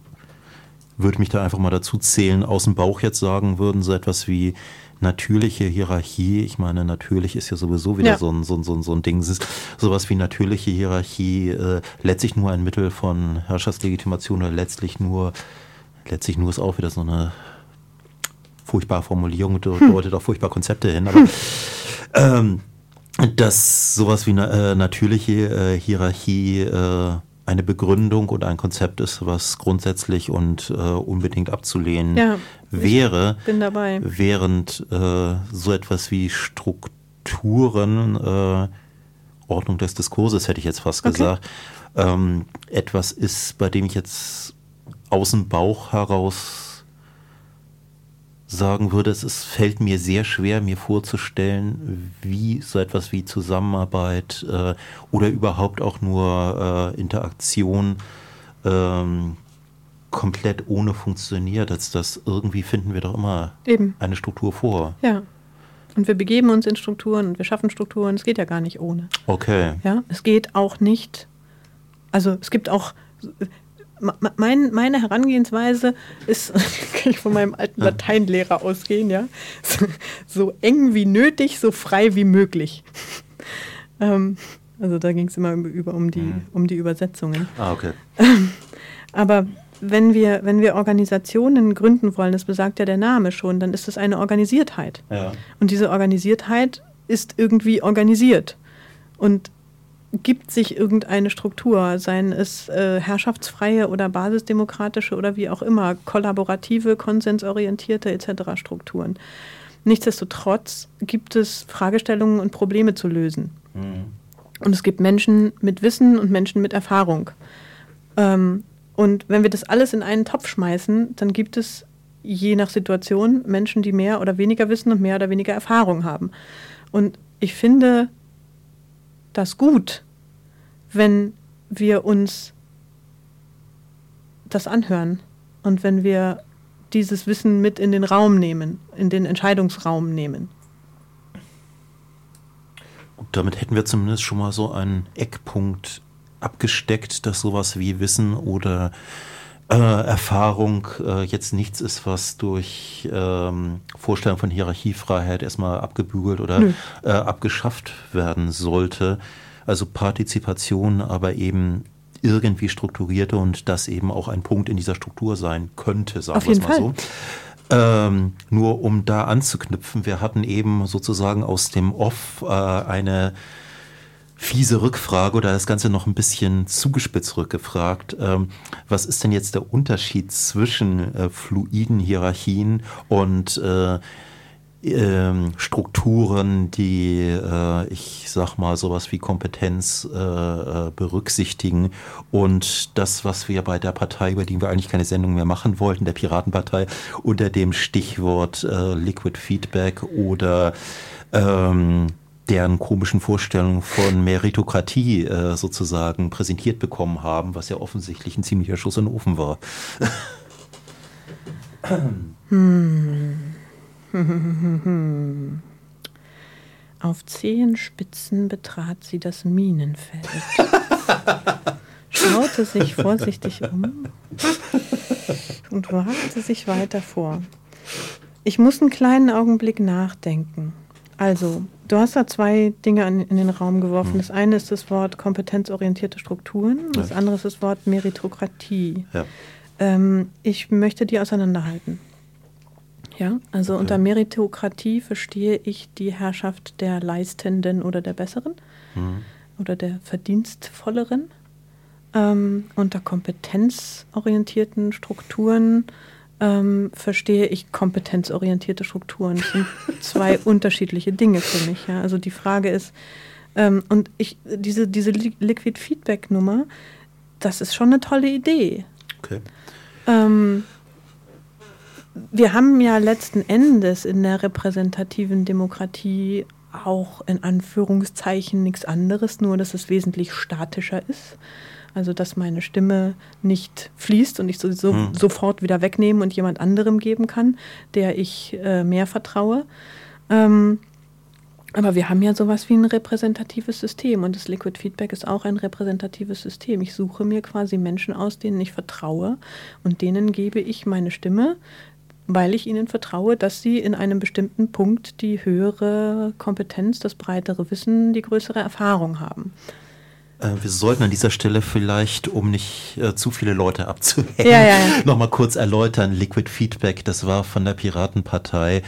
würde mich da einfach mal dazu zählen, aus dem Bauch jetzt sagen würden, so etwas wie natürliche Hierarchie. Ich meine, natürlich ist ja sowieso wieder ja. so, ein, so, ein, so, ein, so ein Ding. Sowas wie natürliche Hierarchie äh, letztlich nur ein Mittel von Herrschaftslegitimation oder letztlich nur, letztlich nur ist auch wieder so eine furchtbare Formulierung, deutet auf furchtbare Konzepte hin, aber ähm, dass sowas wie eine äh, natürliche äh, Hierarchie äh, eine Begründung und ein Konzept ist, was grundsätzlich und äh, unbedingt abzulehnen ja, wäre, während äh, so etwas wie Strukturen, äh, Ordnung des Diskurses hätte ich jetzt fast okay. gesagt, ähm, etwas ist, bei dem ich jetzt aus dem Bauch heraus sagen würde, es ist, fällt mir sehr schwer, mir vorzustellen, wie so etwas wie Zusammenarbeit äh, oder überhaupt auch nur äh, Interaktion ähm, komplett ohne funktioniert. Als das irgendwie finden wir doch immer Eben. eine Struktur vor. Ja. Und wir begeben uns in Strukturen und wir schaffen Strukturen. Es geht ja gar nicht ohne. Okay. Ja, es geht auch nicht. Also es gibt auch mein, meine Herangehensweise ist, kann ich von meinem alten Lateinlehrer ausgehen, ja, so, eng wie nötig, so frei wie möglich. Ähm, also da ging es immer über um die, mhm. um die Übersetzungen. Ah, okay. aber wenn wir, wenn wir Organisationen gründen wollen, das besagt ja der Name schon, dann ist das eine Organisiertheit. Ja. Und diese Organisiertheit ist irgendwie organisiert. Und gibt sich irgendeine Struktur, seien es äh, herrschaftsfreie oder basisdemokratische oder wie auch immer, kollaborative, konsensorientierte etc. Strukturen. Nichtsdestotrotz gibt es Fragestellungen und Probleme zu lösen. Mhm. Und es gibt Menschen mit Wissen und Menschen mit Erfahrung. Ähm, und wenn wir das alles in einen Topf schmeißen, dann gibt es je nach Situation Menschen, die mehr oder weniger Wissen und mehr oder weniger Erfahrung haben. Und ich finde, das gut, wenn wir uns das anhören und wenn wir dieses Wissen mit in den Raum nehmen, in den Entscheidungsraum nehmen. Gut, damit hätten wir zumindest schon mal so einen Eckpunkt abgesteckt, dass sowas wie Wissen oder äh, Erfahrung äh, jetzt nichts ist, was durch ähm, Vorstellung von Hierarchiefreiheit erstmal abgebügelt oder äh, abgeschafft werden sollte. Also Partizipation, aber eben irgendwie strukturierte und das eben auch ein Punkt in dieser Struktur sein könnte, sagen wir es mal Fall. so. Ähm, nur um da anzuknüpfen, wir hatten eben sozusagen aus dem Off äh, eine fiese Rückfrage oder das Ganze noch ein bisschen zugespitzt rückgefragt. Ähm, was ist denn jetzt der Unterschied zwischen äh, fluiden Hierarchien und äh, ähm, Strukturen, die, äh, ich sag mal, sowas wie Kompetenz äh, äh, berücksichtigen. Und das, was wir bei der Partei, über die wir eigentlich keine Sendung mehr machen wollten, der Piratenpartei, unter dem Stichwort äh, Liquid Feedback oder ähm, deren komischen Vorstellungen von Meritokratie äh, sozusagen präsentiert bekommen haben, was ja offensichtlich ein ziemlicher Schuss in den Ofen war. hm. Auf Zehenspitzen betrat sie das Minenfeld, schaute sich vorsichtig um und wagte sich weiter vor. Ich muss einen kleinen Augenblick nachdenken. Also, du hast da zwei Dinge an, in den Raum geworfen. Hm. Das eine ist das Wort kompetenzorientierte Strukturen, das andere ist das Wort Meritokratie. Ja. Ähm, ich möchte die auseinanderhalten. Ja, also okay. unter Meritokratie verstehe ich die Herrschaft der Leistenden oder der Besseren mhm. oder der Verdienstvolleren. Ähm, unter kompetenzorientierten Strukturen ähm, verstehe ich kompetenzorientierte Strukturen. Das sind zwei unterschiedliche Dinge für mich. Ja. Also die Frage ist, ähm, und ich, diese, diese Liquid Feedback Nummer, das ist schon eine tolle Idee. Okay. Ähm, wir haben ja letzten Endes in der repräsentativen Demokratie auch in Anführungszeichen nichts anderes, nur dass es wesentlich statischer ist. Also dass meine Stimme nicht fließt und ich so, so hm. sofort wieder wegnehmen und jemand anderem geben kann, der ich äh, mehr vertraue. Ähm, aber wir haben ja sowas wie ein repräsentatives System und das Liquid Feedback ist auch ein repräsentatives System. Ich suche mir quasi Menschen aus, denen ich vertraue und denen gebe ich meine Stimme, weil ich ihnen vertraue, dass sie in einem bestimmten Punkt die höhere Kompetenz, das breitere Wissen, die größere Erfahrung haben. Äh, wir sollten an dieser Stelle vielleicht, um nicht äh, zu viele Leute abzuhängen, ja, ja, ja. nochmal kurz erläutern. Liquid Feedback, das war von der Piratenpartei.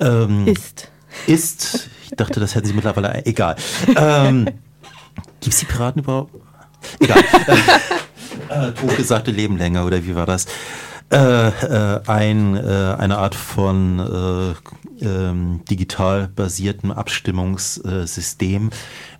Ähm, ist. Ist. Ich dachte, das hätten sie mittlerweile. Egal. Ähm, Gibt es die Piraten überhaupt? Egal. äh, totgesagte Leben länger, oder wie war das? Äh, äh, ein, äh, eine Art von äh, ähm, digital basiertem Abstimmungssystem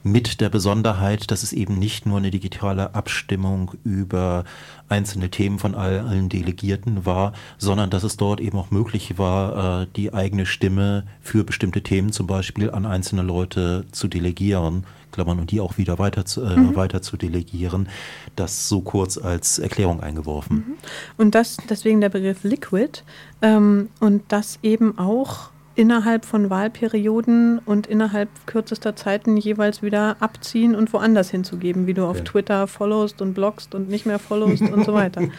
mit der Besonderheit, dass es eben nicht nur eine digitale Abstimmung über einzelne Themen von allen Delegierten war, sondern dass es dort eben auch möglich war, die eigene Stimme für bestimmte Themen zum Beispiel an einzelne Leute zu delegieren. Klammern und die auch wieder weiter zu, äh, mhm. weiter zu delegieren. Das so kurz als Erklärung eingeworfen. Mhm. Und das deswegen der Begriff Liquid ähm, und das eben auch innerhalb von Wahlperioden und innerhalb kürzester Zeiten jeweils wieder abziehen und woanders hinzugeben, wie du auf ja. Twitter followst und bloggst und nicht mehr followst und so weiter.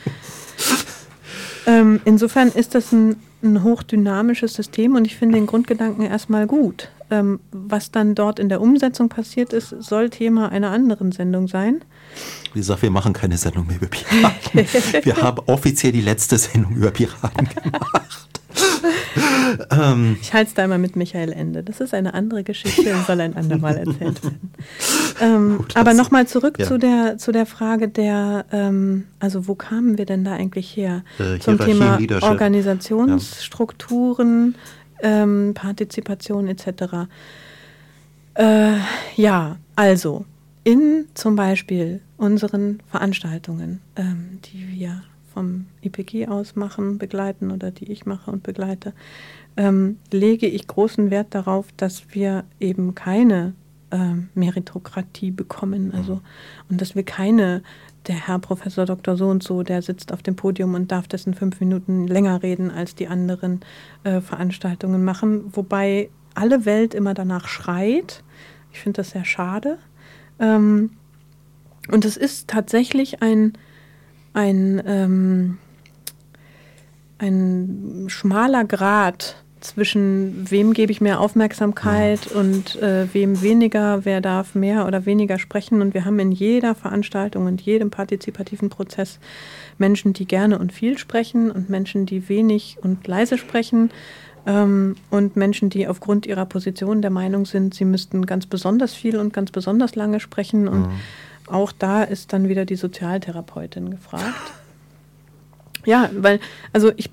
Ähm, insofern ist das ein, ein, hochdynamisches System und ich finde den Grundgedanken erstmal gut. Ähm, was dann dort in der Umsetzung passiert ist, soll Thema einer anderen Sendung sein. Wie gesagt, wir machen keine Sendung mehr über Piraten. wir haben offiziell die letzte Sendung über Piraten gemacht ähm, ich halte es da immer mit Michael Ende. Das ist eine andere Geschichte und soll ein andermal erzählt werden. Ähm, Gut, aber nochmal zurück ja. zu, der, zu der Frage der, ähm, also wo kamen wir denn da eigentlich her? Äh, Zum Thema Organisationsstrukturen, ja. Ähm, Partizipation etc. Äh, ja, also in zum Beispiel unseren Veranstaltungen, ähm, die wir vom IPG aus machen, begleiten oder die ich mache und begleite, ähm, lege ich großen Wert darauf, dass wir eben keine ähm, Meritokratie bekommen. Also und dass wir keine, der Herr Professor Dr. So und so, der sitzt auf dem Podium und darf dessen fünf Minuten länger reden als die anderen äh, Veranstaltungen machen, wobei alle Welt immer danach schreit. Ich finde das sehr schade. Ähm, und es ist tatsächlich ein ein, ähm, ein schmaler Grad zwischen wem gebe ich mehr Aufmerksamkeit ja. und äh, wem weniger, wer darf mehr oder weniger sprechen. Und wir haben in jeder Veranstaltung und jedem partizipativen Prozess Menschen, die gerne und viel sprechen und Menschen, die wenig und leise sprechen. Ähm, und Menschen, die aufgrund ihrer Position der Meinung sind, sie müssten ganz besonders viel und ganz besonders lange sprechen. Und mhm auch da ist dann wieder die Sozialtherapeutin gefragt. Ja, weil, also ich,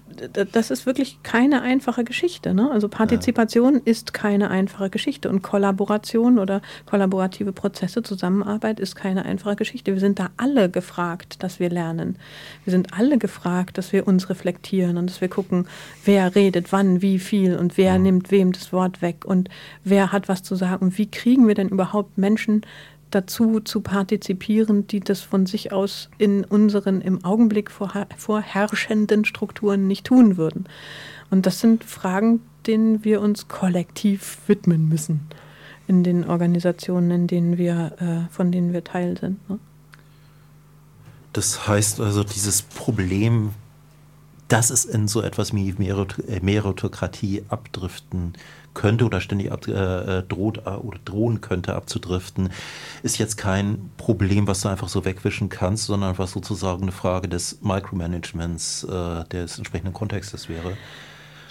das ist wirklich keine einfache Geschichte. Ne? Also Partizipation ja. ist keine einfache Geschichte und Kollaboration oder kollaborative Prozesse, Zusammenarbeit ist keine einfache Geschichte. Wir sind da alle gefragt, dass wir lernen. Wir sind alle gefragt, dass wir uns reflektieren und dass wir gucken, wer redet wann, wie viel und wer mhm. nimmt wem das Wort weg und wer hat was zu sagen und wie kriegen wir denn überhaupt Menschen dazu zu partizipieren, die das von sich aus in unseren im Augenblick vorherrschenden Strukturen nicht tun würden. Und das sind Fragen, denen wir uns kollektiv widmen müssen in den Organisationen, in denen wir, äh, von denen wir Teil sind. Ne? Das heißt also, dieses Problem, dass es in so etwas wie Meritokratie abdriften könnte oder ständig ab, äh, äh, droht äh, oder drohen könnte abzudriften, ist jetzt kein Problem, was du einfach so wegwischen kannst, sondern was sozusagen eine Frage des Micromanagements äh, des entsprechenden Kontextes wäre.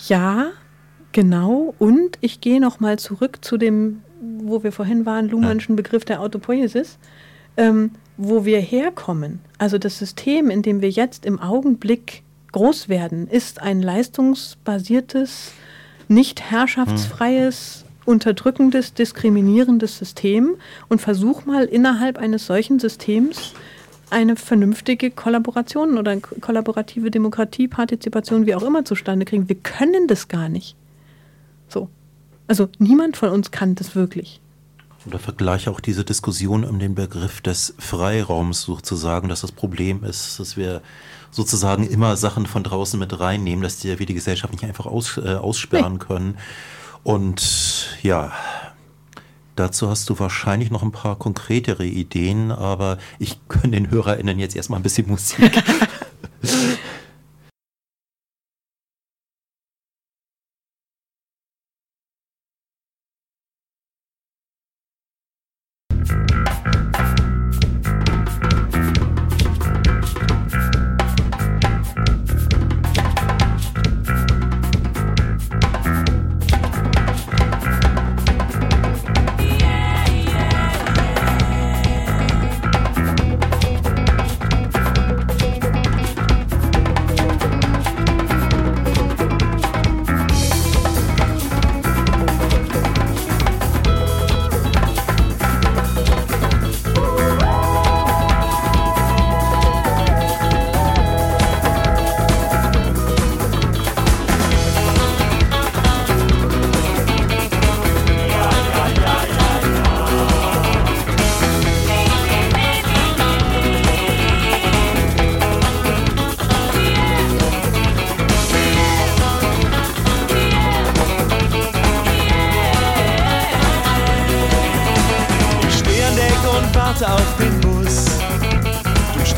Ja, genau. Und ich gehe noch mal zurück zu dem, wo wir vorhin waren, Luhmannschen ja. Begriff der Autopoiesis. Ähm, wo wir herkommen, also das System, in dem wir jetzt im Augenblick groß werden, ist ein leistungsbasiertes nicht herrschaftsfreies, unterdrückendes, diskriminierendes System und versuch mal innerhalb eines solchen Systems eine vernünftige Kollaboration oder kollaborative Demokratie, Partizipation, wie auch immer zustande kriegen. Wir können das gar nicht. So. Also niemand von uns kann das wirklich. Oder vergleiche auch diese Diskussion um den Begriff des Freiraums sozusagen, dass das Problem ist, dass wir sozusagen immer Sachen von draußen mit reinnehmen, dass die, wir die Gesellschaft nicht einfach aus, äh, aussperren nee. können. Und ja, dazu hast du wahrscheinlich noch ein paar konkretere Ideen, aber ich gönne den HörerInnen jetzt erstmal ein bisschen Musik.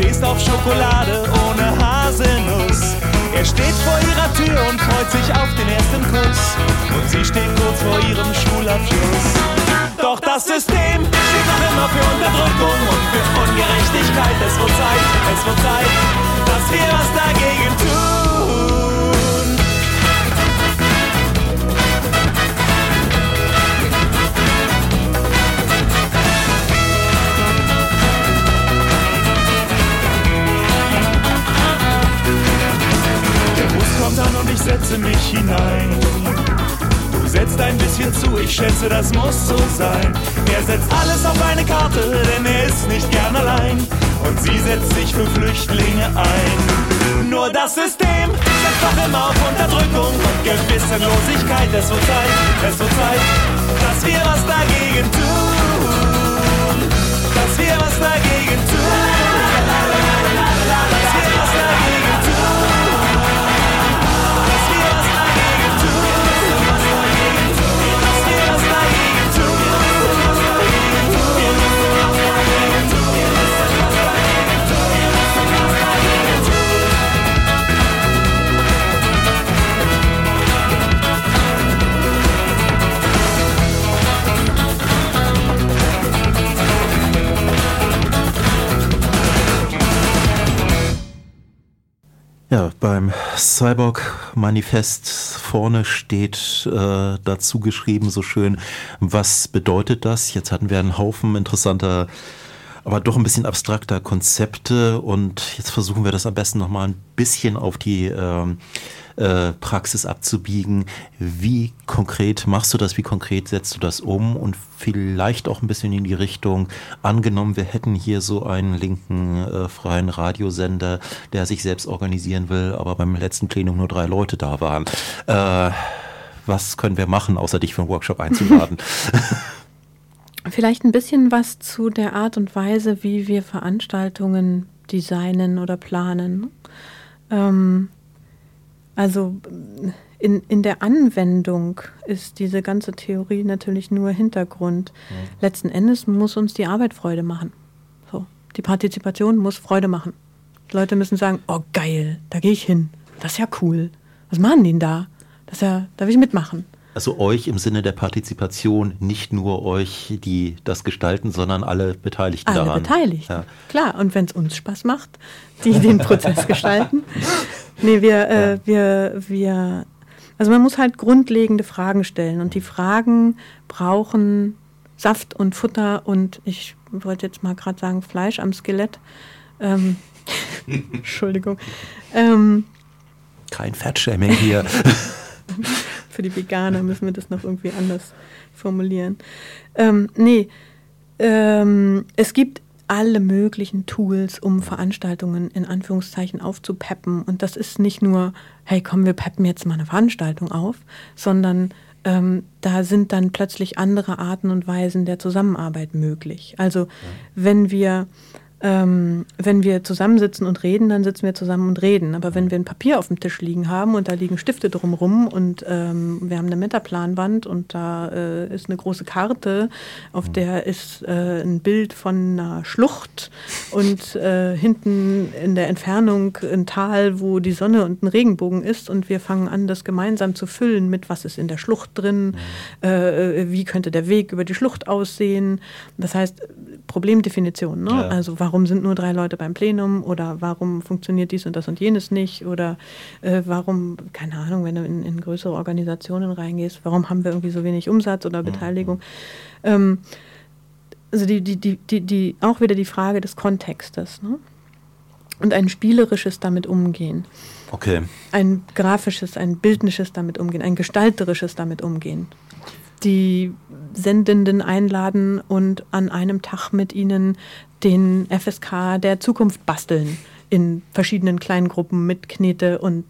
stehst auf Schokolade ohne Haselnuss. Er steht vor ihrer Tür und freut sich auf den ersten Kuss. Und sie steht kurz vor ihrem Schulabschluss. Doch das System steht noch immer für Unterdrückung und für Ungerechtigkeit. Es wird Zeit, es wird Zeit, dass wir was dagegen tun. Und ich setze mich hinein. Du setzt ein bisschen zu, ich schätze, das muss so sein. Er setzt alles auf eine Karte, denn er ist nicht gern allein. Und sie setzt sich für Flüchtlinge ein. Nur das System setzt doch immer auf Unterdrückung und Gewissenlosigkeit. Es wird Zeit, es wird Zeit, dass wir was dagegen tun. Dass wir was dagegen tun. Ja, beim Cyborg-Manifest vorne steht äh, dazu geschrieben so schön, was bedeutet das? Jetzt hatten wir einen Haufen interessanter, aber doch ein bisschen abstrakter Konzepte und jetzt versuchen wir das am besten nochmal ein bisschen auf die äh, äh, Praxis abzubiegen. Wie konkret machst du das? Wie konkret setzt du das um? Und vielleicht auch ein bisschen in die Richtung, angenommen, wir hätten hier so einen linken äh, freien Radiosender, der sich selbst organisieren will, aber beim letzten Plenum nur drei Leute da waren. Äh, was können wir machen, außer dich für einen Workshop einzuladen? Vielleicht ein bisschen was zu der Art und Weise, wie wir Veranstaltungen designen oder planen. Ähm, also in, in der Anwendung ist diese ganze Theorie natürlich nur Hintergrund. Ja. Letzten Endes muss uns die Arbeit Freude machen. So. Die Partizipation muss Freude machen. Die Leute müssen sagen, oh geil, da gehe ich hin. Das ist ja cool. Was machen die denn da? Das ist ja, da will ich mitmachen. Also euch im Sinne der Partizipation, nicht nur euch, die das gestalten, sondern alle Beteiligten alle daran. Alle beteiligt, ja. klar. Und wenn es uns Spaß macht, die den Prozess gestalten. Nee, wir, äh, wir, wir, also man muss halt grundlegende Fragen stellen und die Fragen brauchen Saft und Futter und ich wollte jetzt mal gerade sagen Fleisch am Skelett. Ähm, Entschuldigung. Ähm, Kein Fettshaming hier. Für die Veganer müssen wir das noch irgendwie anders formulieren. Ähm, nee, ähm, es gibt alle möglichen Tools, um Veranstaltungen in Anführungszeichen aufzupeppen. Und das ist nicht nur, hey, komm, wir peppen jetzt mal eine Veranstaltung auf, sondern ähm, da sind dann plötzlich andere Arten und Weisen der Zusammenarbeit möglich. Also ja. wenn wir ähm, wenn wir zusammensitzen und reden, dann sitzen wir zusammen und reden. Aber wenn wir ein Papier auf dem Tisch liegen haben und da liegen Stifte drumrum und ähm, wir haben eine Metaplanwand und da äh, ist eine große Karte, auf mhm. der ist äh, ein Bild von einer Schlucht und äh, hinten in der Entfernung ein Tal, wo die Sonne und ein Regenbogen ist und wir fangen an, das gemeinsam zu füllen mit, was ist in der Schlucht drin, mhm. äh, wie könnte der Weg über die Schlucht aussehen. Das heißt, Problemdefinition. Ne? Ja. Also warum sind nur drei Leute beim Plenum oder warum funktioniert dies und das und jenes nicht oder äh, warum, keine Ahnung, wenn du in, in, größere Organisationen reingehst, warum haben wir irgendwie so wenig Umsatz oder mhm. Beteiligung. Mhm. Ähm, also die, die, die, die, die, auch wieder die Frage des Kontextes ne? und ein spielerisches damit umgehen. Okay. Ein grafisches, ein bildnisches damit umgehen, ein gestalterisches damit umgehen die Sendenden einladen und an einem Tag mit ihnen den FSK der Zukunft basteln in verschiedenen kleinen Gruppen mit Knete und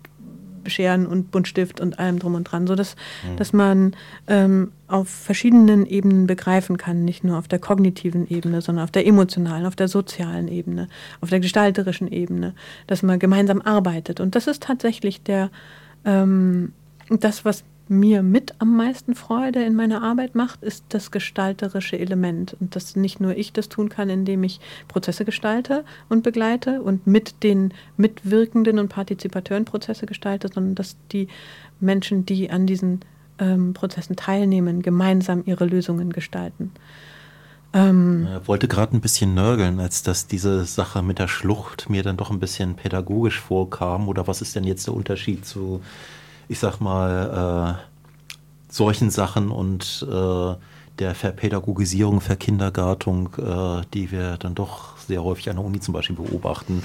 Scheren und Buntstift und allem drum und dran, so dass, mhm. dass man ähm, auf verschiedenen Ebenen begreifen kann, nicht nur auf der kognitiven Ebene, sondern auf der emotionalen, auf der sozialen Ebene, auf der gestalterischen Ebene, dass man gemeinsam arbeitet. Und das ist tatsächlich der ähm, das, was mir mit am meisten Freude in meiner Arbeit macht, ist das gestalterische Element. Und dass nicht nur ich das tun kann, indem ich Prozesse gestalte und begleite und mit den Mitwirkenden und Partizipateuren Prozesse gestalte, sondern dass die Menschen, die an diesen ähm, Prozessen teilnehmen, gemeinsam ihre Lösungen gestalten. Ähm, ich wollte gerade ein bisschen nörgeln, als dass diese Sache mit der Schlucht mir dann doch ein bisschen pädagogisch vorkam. Oder was ist denn jetzt der Unterschied zu, ich sag mal, äh, solchen Sachen und äh, der Verpädagogisierung, Verkindergartung, äh, die wir dann doch sehr häufig an der Uni zum Beispiel beobachten?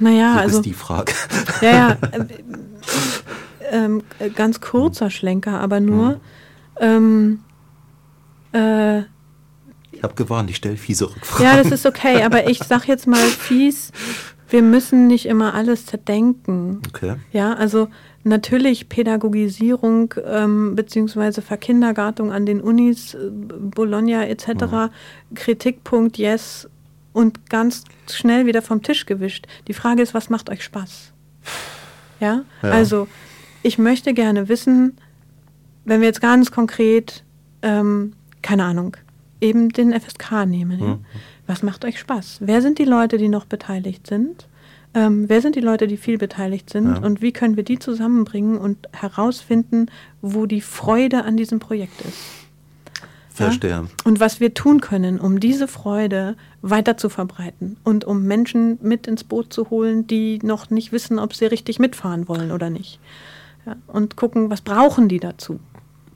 Naja, so also. ist die Frage. Ja, ja. Äh, ähm, ganz kurzer Schlenker, aber nur. Hm. Ähm, äh, ich habe gewarnt, ich stelle fiese Rückfragen. Ja, das ist okay, aber ich sage jetzt mal fies, wir müssen nicht immer alles zerdenken. Okay. Ja, also natürlich Pädagogisierung ähm, beziehungsweise Verkindergartung an den Unis, äh, Bologna etc., mhm. Kritikpunkt, yes, und ganz schnell wieder vom Tisch gewischt. Die Frage ist, was macht euch Spaß? Ja, ja. also ich möchte gerne wissen, wenn wir jetzt ganz konkret ähm, keine Ahnung, eben den FSK nehmen. Ja? Mhm. Was macht euch Spaß? Wer sind die Leute, die noch beteiligt sind? Ähm, wer sind die Leute, die viel beteiligt sind? Ja. Und wie können wir die zusammenbringen und herausfinden, wo die Freude an diesem Projekt ist? Verstehe. Ja? Und was wir tun können, um diese Freude weiter zu verbreiten und um Menschen mit ins Boot zu holen, die noch nicht wissen, ob sie richtig mitfahren wollen oder nicht. Ja? Und gucken, was brauchen die dazu?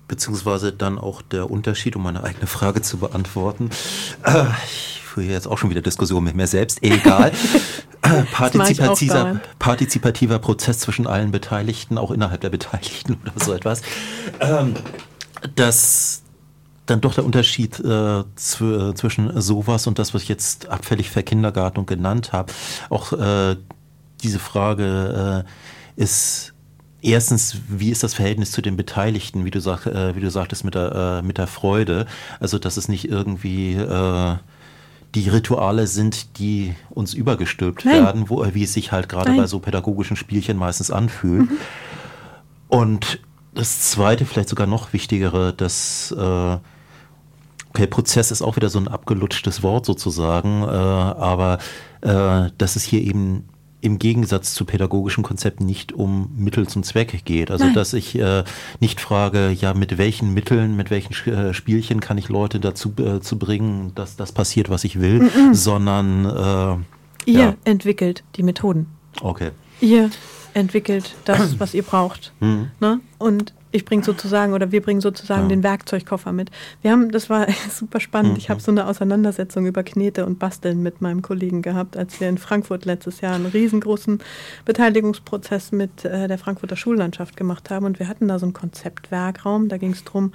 Beziehungsweise dann auch der Unterschied, um meine eigene Frage zu beantworten. Äh, ich führe jetzt auch schon wieder Diskussionen mit mir selbst, egal. Äh, partizipativer, partizipativer Prozess zwischen allen Beteiligten, auch innerhalb der Beteiligten oder so etwas. Ähm, dass dann doch der Unterschied äh, zwischen sowas und das, was ich jetzt abfällig Verkindergartung genannt habe, auch äh, diese Frage äh, ist Erstens, wie ist das Verhältnis zu den Beteiligten, wie du, sag, äh, wie du sagtest, mit der, äh, mit der Freude? Also, dass es nicht irgendwie äh, die Rituale sind, die uns übergestülpt Nein. werden, wo, wie es sich halt gerade bei so pädagogischen Spielchen meistens anfühlt. Mhm. Und das Zweite, vielleicht sogar noch wichtigere, dass äh, okay, Prozess ist auch wieder so ein abgelutschtes Wort sozusagen, äh, aber äh, dass es hier eben im Gegensatz zu pädagogischen Konzepten nicht um Mittel zum Zweck geht. Also Nein. dass ich äh, nicht frage, ja, mit welchen Mitteln, mit welchen äh, Spielchen kann ich Leute dazu äh, zu bringen, dass das passiert, was ich will, mm -mm. sondern äh, ihr ja. entwickelt die Methoden. Okay. Ihr entwickelt das, was ihr braucht. Mhm. Ne? Und ich bringe sozusagen oder wir bringen sozusagen ja. den Werkzeugkoffer mit. Wir haben, das war super spannend. Mhm. Ich habe so eine Auseinandersetzung über Knete und Basteln mit meinem Kollegen gehabt, als wir in Frankfurt letztes Jahr einen riesengroßen Beteiligungsprozess mit äh, der Frankfurter Schullandschaft gemacht haben. Und wir hatten da so einen Konzeptwerkraum. Da ging es darum,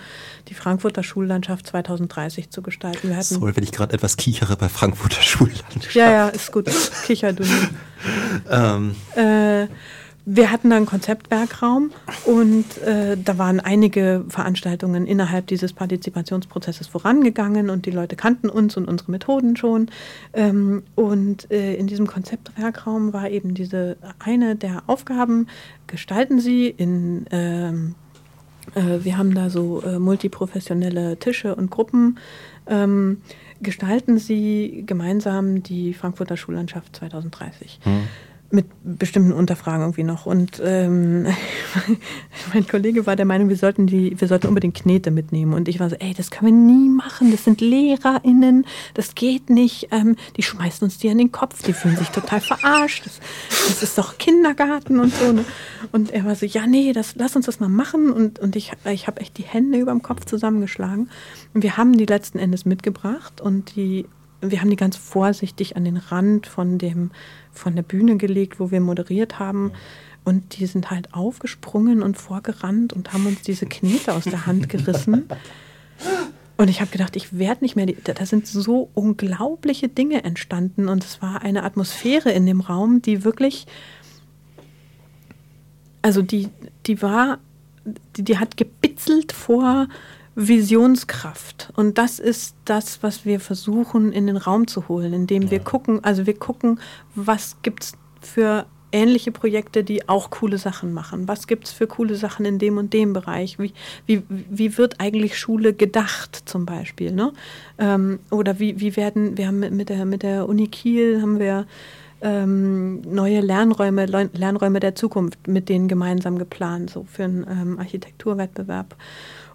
die Frankfurter Schullandschaft 2030 zu gestalten. Wir hatten Sorry, wenn ich gerade etwas kichere bei Frankfurter Schullandschaft. Ja, ja, ist gut. Kicher du nicht. ähm. Äh, wir hatten da einen Konzeptwerkraum und äh, da waren einige Veranstaltungen innerhalb dieses Partizipationsprozesses vorangegangen und die Leute kannten uns und unsere Methoden schon. Ähm, und äh, in diesem Konzeptwerkraum war eben diese eine der Aufgaben, gestalten Sie in, ähm, äh, wir haben da so äh, multiprofessionelle Tische und Gruppen, ähm, gestalten Sie gemeinsam die Frankfurter Schullandschaft 2030. Hm mit bestimmten Unterfragen irgendwie noch. Und ähm, mein Kollege war der Meinung, wir sollten die, wir sollten unbedingt Knete mitnehmen. Und ich war so, ey, das können wir nie machen. Das sind LehrerInnen, das geht nicht. Ähm, die schmeißen uns die an den Kopf, die fühlen sich total verarscht. Das, das ist doch Kindergarten und so. Ne? Und er war so, ja, nee, das, lass uns das mal machen. Und, und ich, ich habe echt die Hände über dem Kopf zusammengeschlagen. Und wir haben die letzten Endes mitgebracht und die wir haben die ganz vorsichtig an den Rand von dem von der Bühne gelegt, wo wir moderiert haben. Und die sind halt aufgesprungen und vorgerannt und haben uns diese Knete aus der Hand gerissen. Und ich habe gedacht, ich werde nicht mehr. Da sind so unglaubliche Dinge entstanden und es war eine Atmosphäre in dem Raum, die wirklich, also die, die war, die, die hat gebitzelt vor Visionskraft. Und das ist das, was wir versuchen in den Raum zu holen, indem wir gucken, also wir gucken, was gibt es für ähnliche Projekte, die auch coole Sachen machen? Was gibt es für coole Sachen in dem und dem Bereich? Wie, wie, wie wird eigentlich Schule gedacht zum Beispiel? Ne? Ähm, oder wie, wie werden, wir haben mit der, mit der Uni Kiel haben wir ähm, neue Lernräume, Lernräume der Zukunft mit denen gemeinsam geplant, so für einen ähm, Architekturwettbewerb.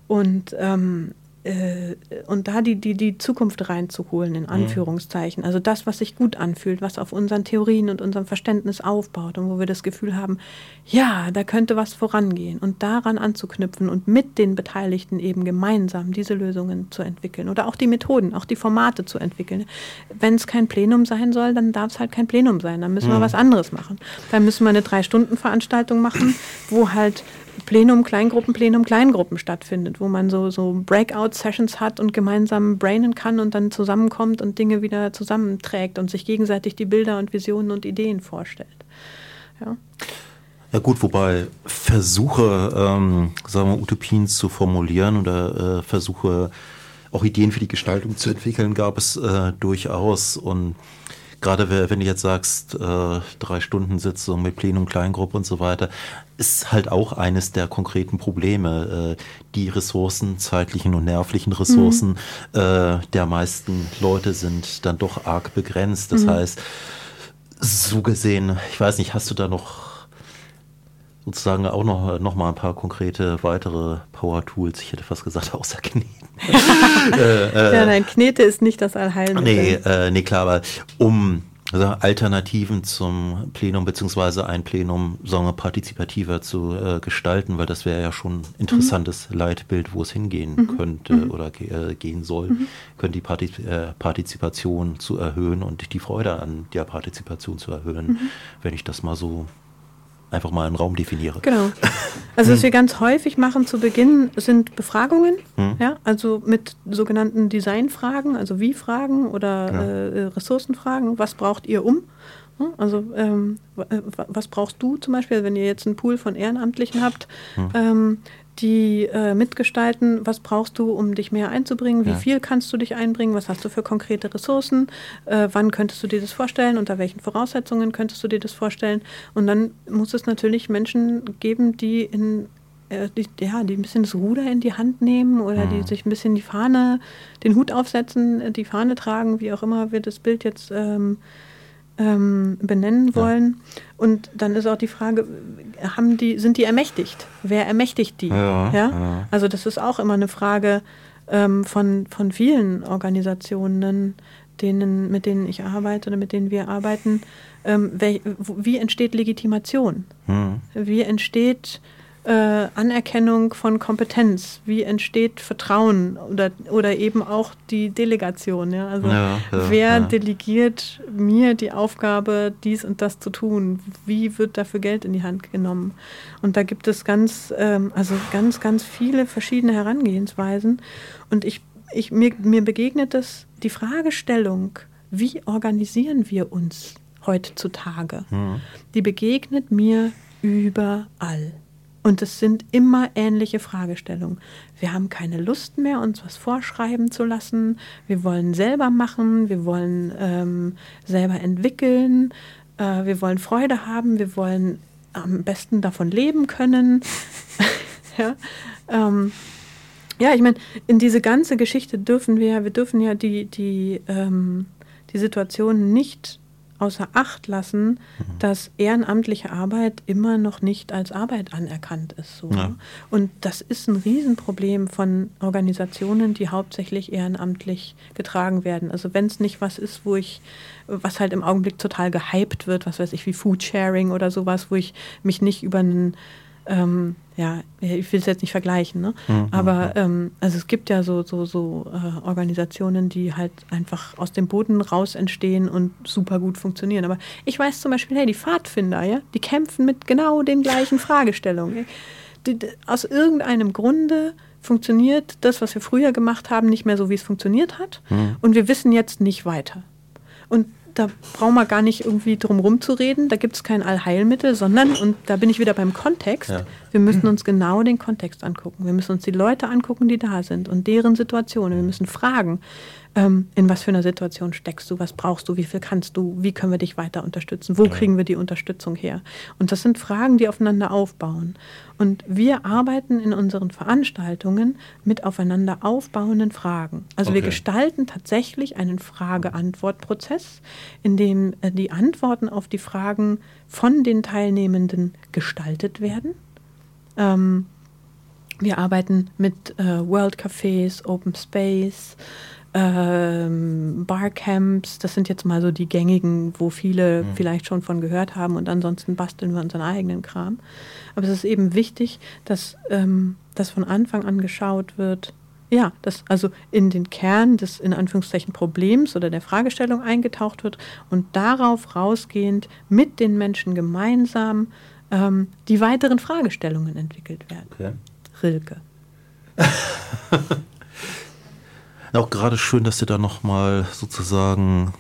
Und ähm, äh, und da die, die, die Zukunft reinzuholen, in mhm. Anführungszeichen. Also das, was sich gut anfühlt, was auf unseren Theorien und unserem Verständnis aufbaut und wo wir das Gefühl haben, ja, da könnte was vorangehen und daran anzuknüpfen und mit den Beteiligten eben gemeinsam diese Lösungen zu entwickeln oder auch die Methoden, auch die Formate zu entwickeln. Wenn es kein Plenum sein soll, dann darf es halt kein Plenum sein. Dann müssen wir mhm. was anderes machen. Dann müssen wir eine Drei-Stunden-Veranstaltung machen, wo halt Plenum, Kleingruppen, Plenum, Kleingruppen stattfindet, wo man so, so Breakout-Sessions hat und gemeinsam brainen kann und dann zusammenkommt und Dinge wieder zusammenträgt und sich gegenseitig die Bilder und Visionen und Ideen vorstellt. Ja. Ja gut, wobei Versuche, ähm, sagen wir, Utopien zu formulieren oder äh, Versuche, auch Ideen für die Gestaltung zu entwickeln, gab es äh, durchaus. Und gerade wenn du jetzt sagst, äh, drei Stunden Sitzung mit Plenum, Kleingruppe und so weiter, ist halt auch eines der konkreten Probleme. Äh, die Ressourcen, zeitlichen und nervlichen Ressourcen mhm. äh, der meisten Leute sind dann doch arg begrenzt. Das mhm. heißt, so gesehen, ich weiß nicht, hast du da noch sozusagen auch noch, noch mal ein paar konkrete weitere Power-Tools. Ich hätte fast gesagt, außer Kneten. äh, äh, ja, nein, Knete ist nicht das Allheilmittel. Nee, äh, nee, klar, aber um also Alternativen zum Plenum beziehungsweise ein Plenum sagen partizipativer zu äh, gestalten, weil das wäre ja schon ein interessantes mhm. Leitbild, wo es hingehen mhm. könnte mhm. oder ge äh, gehen soll, mhm. könnte die Partizip äh, Partizipation zu erhöhen und die Freude an der Partizipation zu erhöhen, mhm. wenn ich das mal so einfach mal einen Raum definiere. Genau. Also was wir ganz häufig machen zu Beginn sind Befragungen, hm. ja, also mit sogenannten Designfragen, also Wie-Fragen oder ja. äh, Ressourcenfragen. Was braucht ihr um? Also ähm, was brauchst du zum Beispiel, wenn ihr jetzt einen Pool von Ehrenamtlichen habt? Hm. Ähm, die äh, mitgestalten, was brauchst du, um dich mehr einzubringen, wie ja. viel kannst du dich einbringen, was hast du für konkrete Ressourcen, äh, wann könntest du dir das vorstellen, unter welchen Voraussetzungen könntest du dir das vorstellen. Und dann muss es natürlich Menschen geben, die in äh, die, ja, die ein bisschen das Ruder in die Hand nehmen oder mhm. die sich ein bisschen die Fahne, den Hut aufsetzen, die Fahne tragen, wie auch immer wir das Bild jetzt ähm, ähm, benennen wollen. Ja. Und dann ist auch die Frage, haben die, sind die ermächtigt? Wer ermächtigt die? Ja, ja? Also das ist auch immer eine Frage ähm, von, von vielen Organisationen, denen, mit denen ich arbeite oder mit denen wir arbeiten. Ähm, wie, wie entsteht Legitimation? Mhm. Wie entsteht äh, Anerkennung von Kompetenz? Wie entsteht Vertrauen oder, oder eben auch die Delegation? Ja? Also ja, ja, wer delegiert mir die Aufgabe, dies und das zu tun? Wie wird dafür Geld in die Hand genommen? Und da gibt es ganz, ähm, also ganz, ganz viele verschiedene Herangehensweisen. Und ich, ich, mir, mir begegnet es die Fragestellung, wie organisieren wir uns heutzutage? Mhm. Die begegnet mir überall. Und es sind immer ähnliche Fragestellungen. Wir haben keine Lust mehr, uns was vorschreiben zu lassen. Wir wollen selber machen, wir wollen ähm, selber entwickeln, äh, wir wollen Freude haben, wir wollen am besten davon leben können. ja, ähm, ja, ich meine, in diese ganze Geschichte dürfen wir, wir dürfen ja die, die, ähm, die Situation nicht außer Acht lassen, mhm. dass ehrenamtliche Arbeit immer noch nicht als Arbeit anerkannt ist. So. Ja. Und das ist ein Riesenproblem von Organisationen, die hauptsächlich ehrenamtlich getragen werden. Also wenn es nicht was ist, wo ich, was halt im Augenblick total gehypt wird, was weiß ich, wie Foodsharing oder sowas, wo ich mich nicht über einen ähm, ja, ich will es jetzt nicht vergleichen, ne? Mhm. aber ähm, also es gibt ja so, so, so äh, Organisationen, die halt einfach aus dem Boden raus entstehen und super gut funktionieren. Aber ich weiß zum Beispiel, hey, die Pfadfinder, ja, die kämpfen mit genau den gleichen Fragestellungen. Die, die, aus irgendeinem Grunde funktioniert das, was wir früher gemacht haben, nicht mehr so, wie es funktioniert hat. Mhm. Und wir wissen jetzt nicht weiter. Und da brauchen wir gar nicht irgendwie drum rumzureden, da gibt es kein Allheilmittel, sondern, und da bin ich wieder beim Kontext, ja. wir müssen uns genau den Kontext angucken. Wir müssen uns die Leute angucken, die da sind und deren Situationen. Wir müssen fragen, ähm, in was für einer Situation steckst du, was brauchst du, wie viel kannst du, wie können wir dich weiter unterstützen, wo kriegen wir die Unterstützung her. Und das sind Fragen, die aufeinander aufbauen. Und wir arbeiten in unseren Veranstaltungen mit aufeinander aufbauenden Fragen. Also okay. wir gestalten tatsächlich einen Frage-Antwort-Prozess, in dem äh, die Antworten auf die Fragen von den Teilnehmenden gestaltet werden. Ähm, wir arbeiten mit äh, World Cafés, Open Space, ähm, Barcamps. Das sind jetzt mal so die gängigen, wo viele mhm. vielleicht schon von gehört haben und ansonsten basteln wir unseren eigenen Kram. Aber es ist eben wichtig, dass ähm, das von Anfang an geschaut wird, ja, dass also in den Kern des in Anführungszeichen Problems oder der Fragestellung eingetaucht wird und darauf rausgehend mit den Menschen gemeinsam ähm, die weiteren Fragestellungen entwickelt werden. Okay. Rilke. Auch gerade schön, dass du da nochmal sozusagen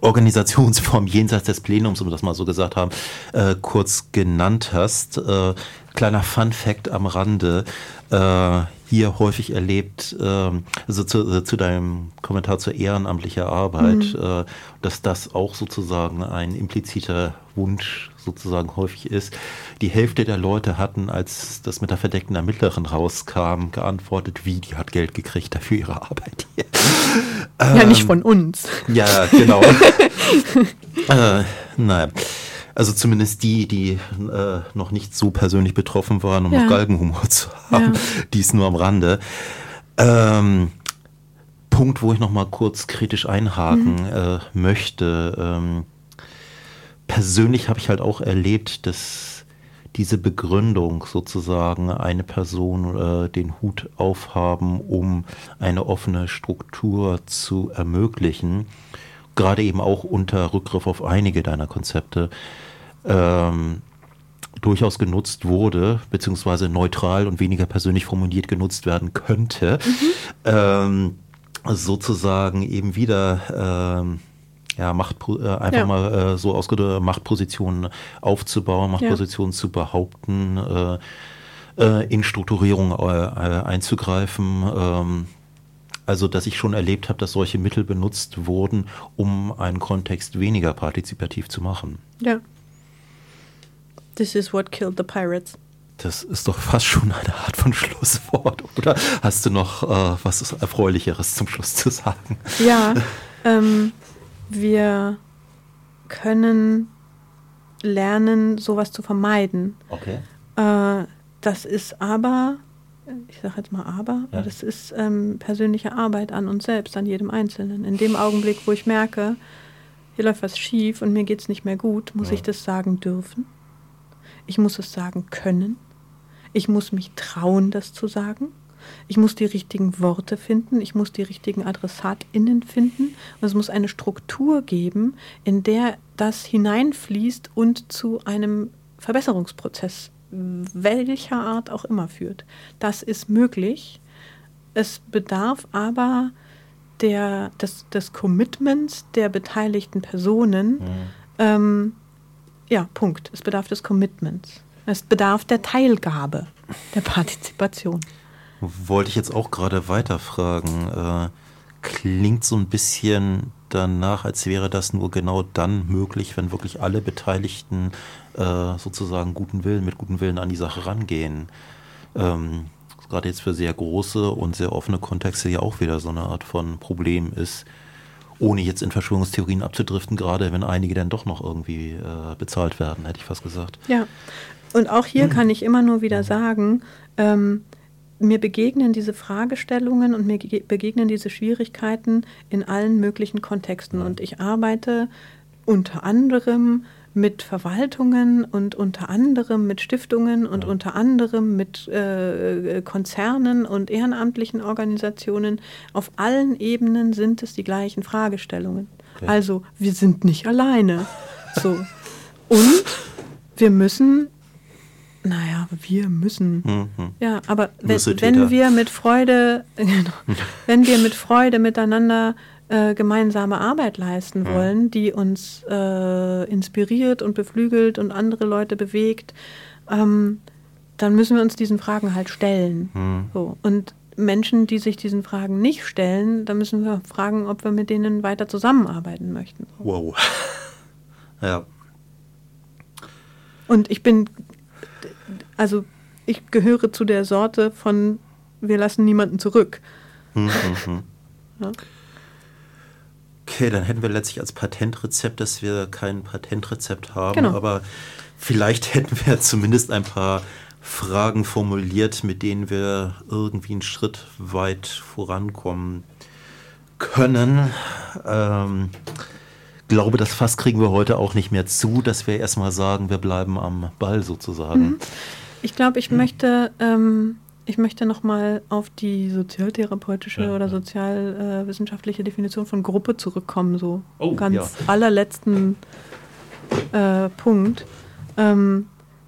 Organisationsform jenseits des Plenums, um das mal so gesagt haben, äh, kurz genannt hast. Äh, kleiner Fun Fact am Rande. Äh, hier häufig erlebt, äh, also zu, äh, zu, deinem Kommentar zur ehrenamtlichen Arbeit, mhm. äh, dass das auch sozusagen ein impliziter Wunsch sozusagen häufig ist. Die Hälfte der Leute hatten, als das mit der verdeckten Ermittlerin rauskam, geantwortet, wie, die hat Geld gekriegt dafür ihre Arbeit hier. Ja, ähm, nicht von uns. Ja, genau. äh, nein. Also zumindest die, die äh, noch nicht so persönlich betroffen waren, um ja. noch Galgenhumor zu haben, ja. dies nur am Rande. Ähm, Punkt, wo ich noch mal kurz kritisch einhaken mhm. äh, möchte. Ähm, persönlich habe ich halt auch erlebt, dass diese Begründung sozusagen eine Person äh, den Hut aufhaben, um eine offene Struktur zu ermöglichen, gerade eben auch unter Rückgriff auf einige deiner Konzepte, ähm, durchaus genutzt wurde, beziehungsweise neutral und weniger persönlich formuliert genutzt werden könnte, mhm. ähm, sozusagen eben wieder ähm, ja, Macht, äh, einfach ja. mal äh, so ausgedrückt, Machtpositionen aufzubauen, Machtpositionen ja. zu behaupten, äh, äh in Strukturierung äh, einzugreifen. Ähm, also, dass ich schon erlebt habe, dass solche Mittel benutzt wurden, um einen Kontext weniger partizipativ zu machen. Ja. This is what killed the pirates. Das ist doch fast schon eine Art von Schlusswort, oder? Hast du noch äh, was Erfreulicheres zum Schluss zu sagen? Ja, ähm, wir können lernen, sowas zu vermeiden. Okay. Äh, das ist aber, ich sage jetzt mal aber, ja. das ist ähm, persönliche Arbeit an uns selbst, an jedem Einzelnen. In dem Augenblick, wo ich merke, hier läuft was schief und mir geht es nicht mehr gut, muss ja. ich das sagen dürfen. Ich muss es sagen können. Ich muss mich trauen, das zu sagen. Ich muss die richtigen Worte finden. Ich muss die richtigen AdressatInnen finden. Und es muss eine Struktur geben, in der das hineinfließt und zu einem Verbesserungsprozess welcher Art auch immer führt. Das ist möglich. Es bedarf aber der, des, des Commitments der beteiligten Personen, mhm. ähm, ja, Punkt. Es bedarf des Commitments. Es bedarf der Teilgabe, der Partizipation. Wollte ich jetzt auch gerade weiterfragen. Äh, klingt so ein bisschen danach, als wäre das nur genau dann möglich, wenn wirklich alle Beteiligten äh, sozusagen guten Willen, mit gutem Willen an die Sache rangehen. Ähm, gerade jetzt für sehr große und sehr offene Kontexte ja auch wieder so eine Art von Problem ist ohne jetzt in Verschwörungstheorien abzudriften, gerade wenn einige dann doch noch irgendwie äh, bezahlt werden, hätte ich fast gesagt. Ja, und auch hier kann ich immer nur wieder sagen, ähm, mir begegnen diese Fragestellungen und mir begegnen diese Schwierigkeiten in allen möglichen Kontexten. Und ich arbeite unter anderem mit Verwaltungen und unter anderem mit Stiftungen und ja. unter anderem mit äh, Konzernen und ehrenamtlichen Organisationen. Auf allen Ebenen sind es die gleichen Fragestellungen. Okay. Also wir sind nicht alleine. So. Und wir müssen naja, wir müssen. Mhm. Ja, aber wenn, wenn wir mit Freude, genau, wenn wir mit Freude miteinander äh, gemeinsame Arbeit leisten mhm. wollen, die uns äh, inspiriert und beflügelt und andere Leute bewegt, ähm, dann müssen wir uns diesen Fragen halt stellen. Mhm. So. Und Menschen, die sich diesen Fragen nicht stellen, da müssen wir fragen, ob wir mit denen weiter zusammenarbeiten möchten. Wow. Ja. Und ich bin, also ich gehöre zu der Sorte von, wir lassen niemanden zurück. Mhm, mhm. ja. Okay, dann hätten wir letztlich als Patentrezept, dass wir kein Patentrezept haben, genau. aber vielleicht hätten wir zumindest ein paar Fragen formuliert, mit denen wir irgendwie einen Schritt weit vorankommen können. Ähm, glaube, das Fass kriegen wir heute auch nicht mehr zu, dass wir erstmal sagen, wir bleiben am Ball sozusagen. Mhm. Ich glaube, ich mhm. möchte, ähm, ich möchte nochmal auf die sozialtherapeutische ja, oder sozialwissenschaftliche äh, Definition von Gruppe zurückkommen, so oh, ganz ja. allerletzten äh, Punkt. Ähm,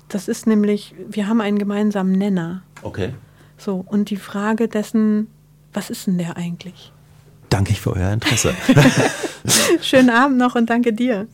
das ist nämlich, wir haben einen gemeinsamen Nenner. Okay. So, und die Frage dessen, was ist denn der eigentlich? Danke ich für euer Interesse. Schönen Abend noch und danke dir.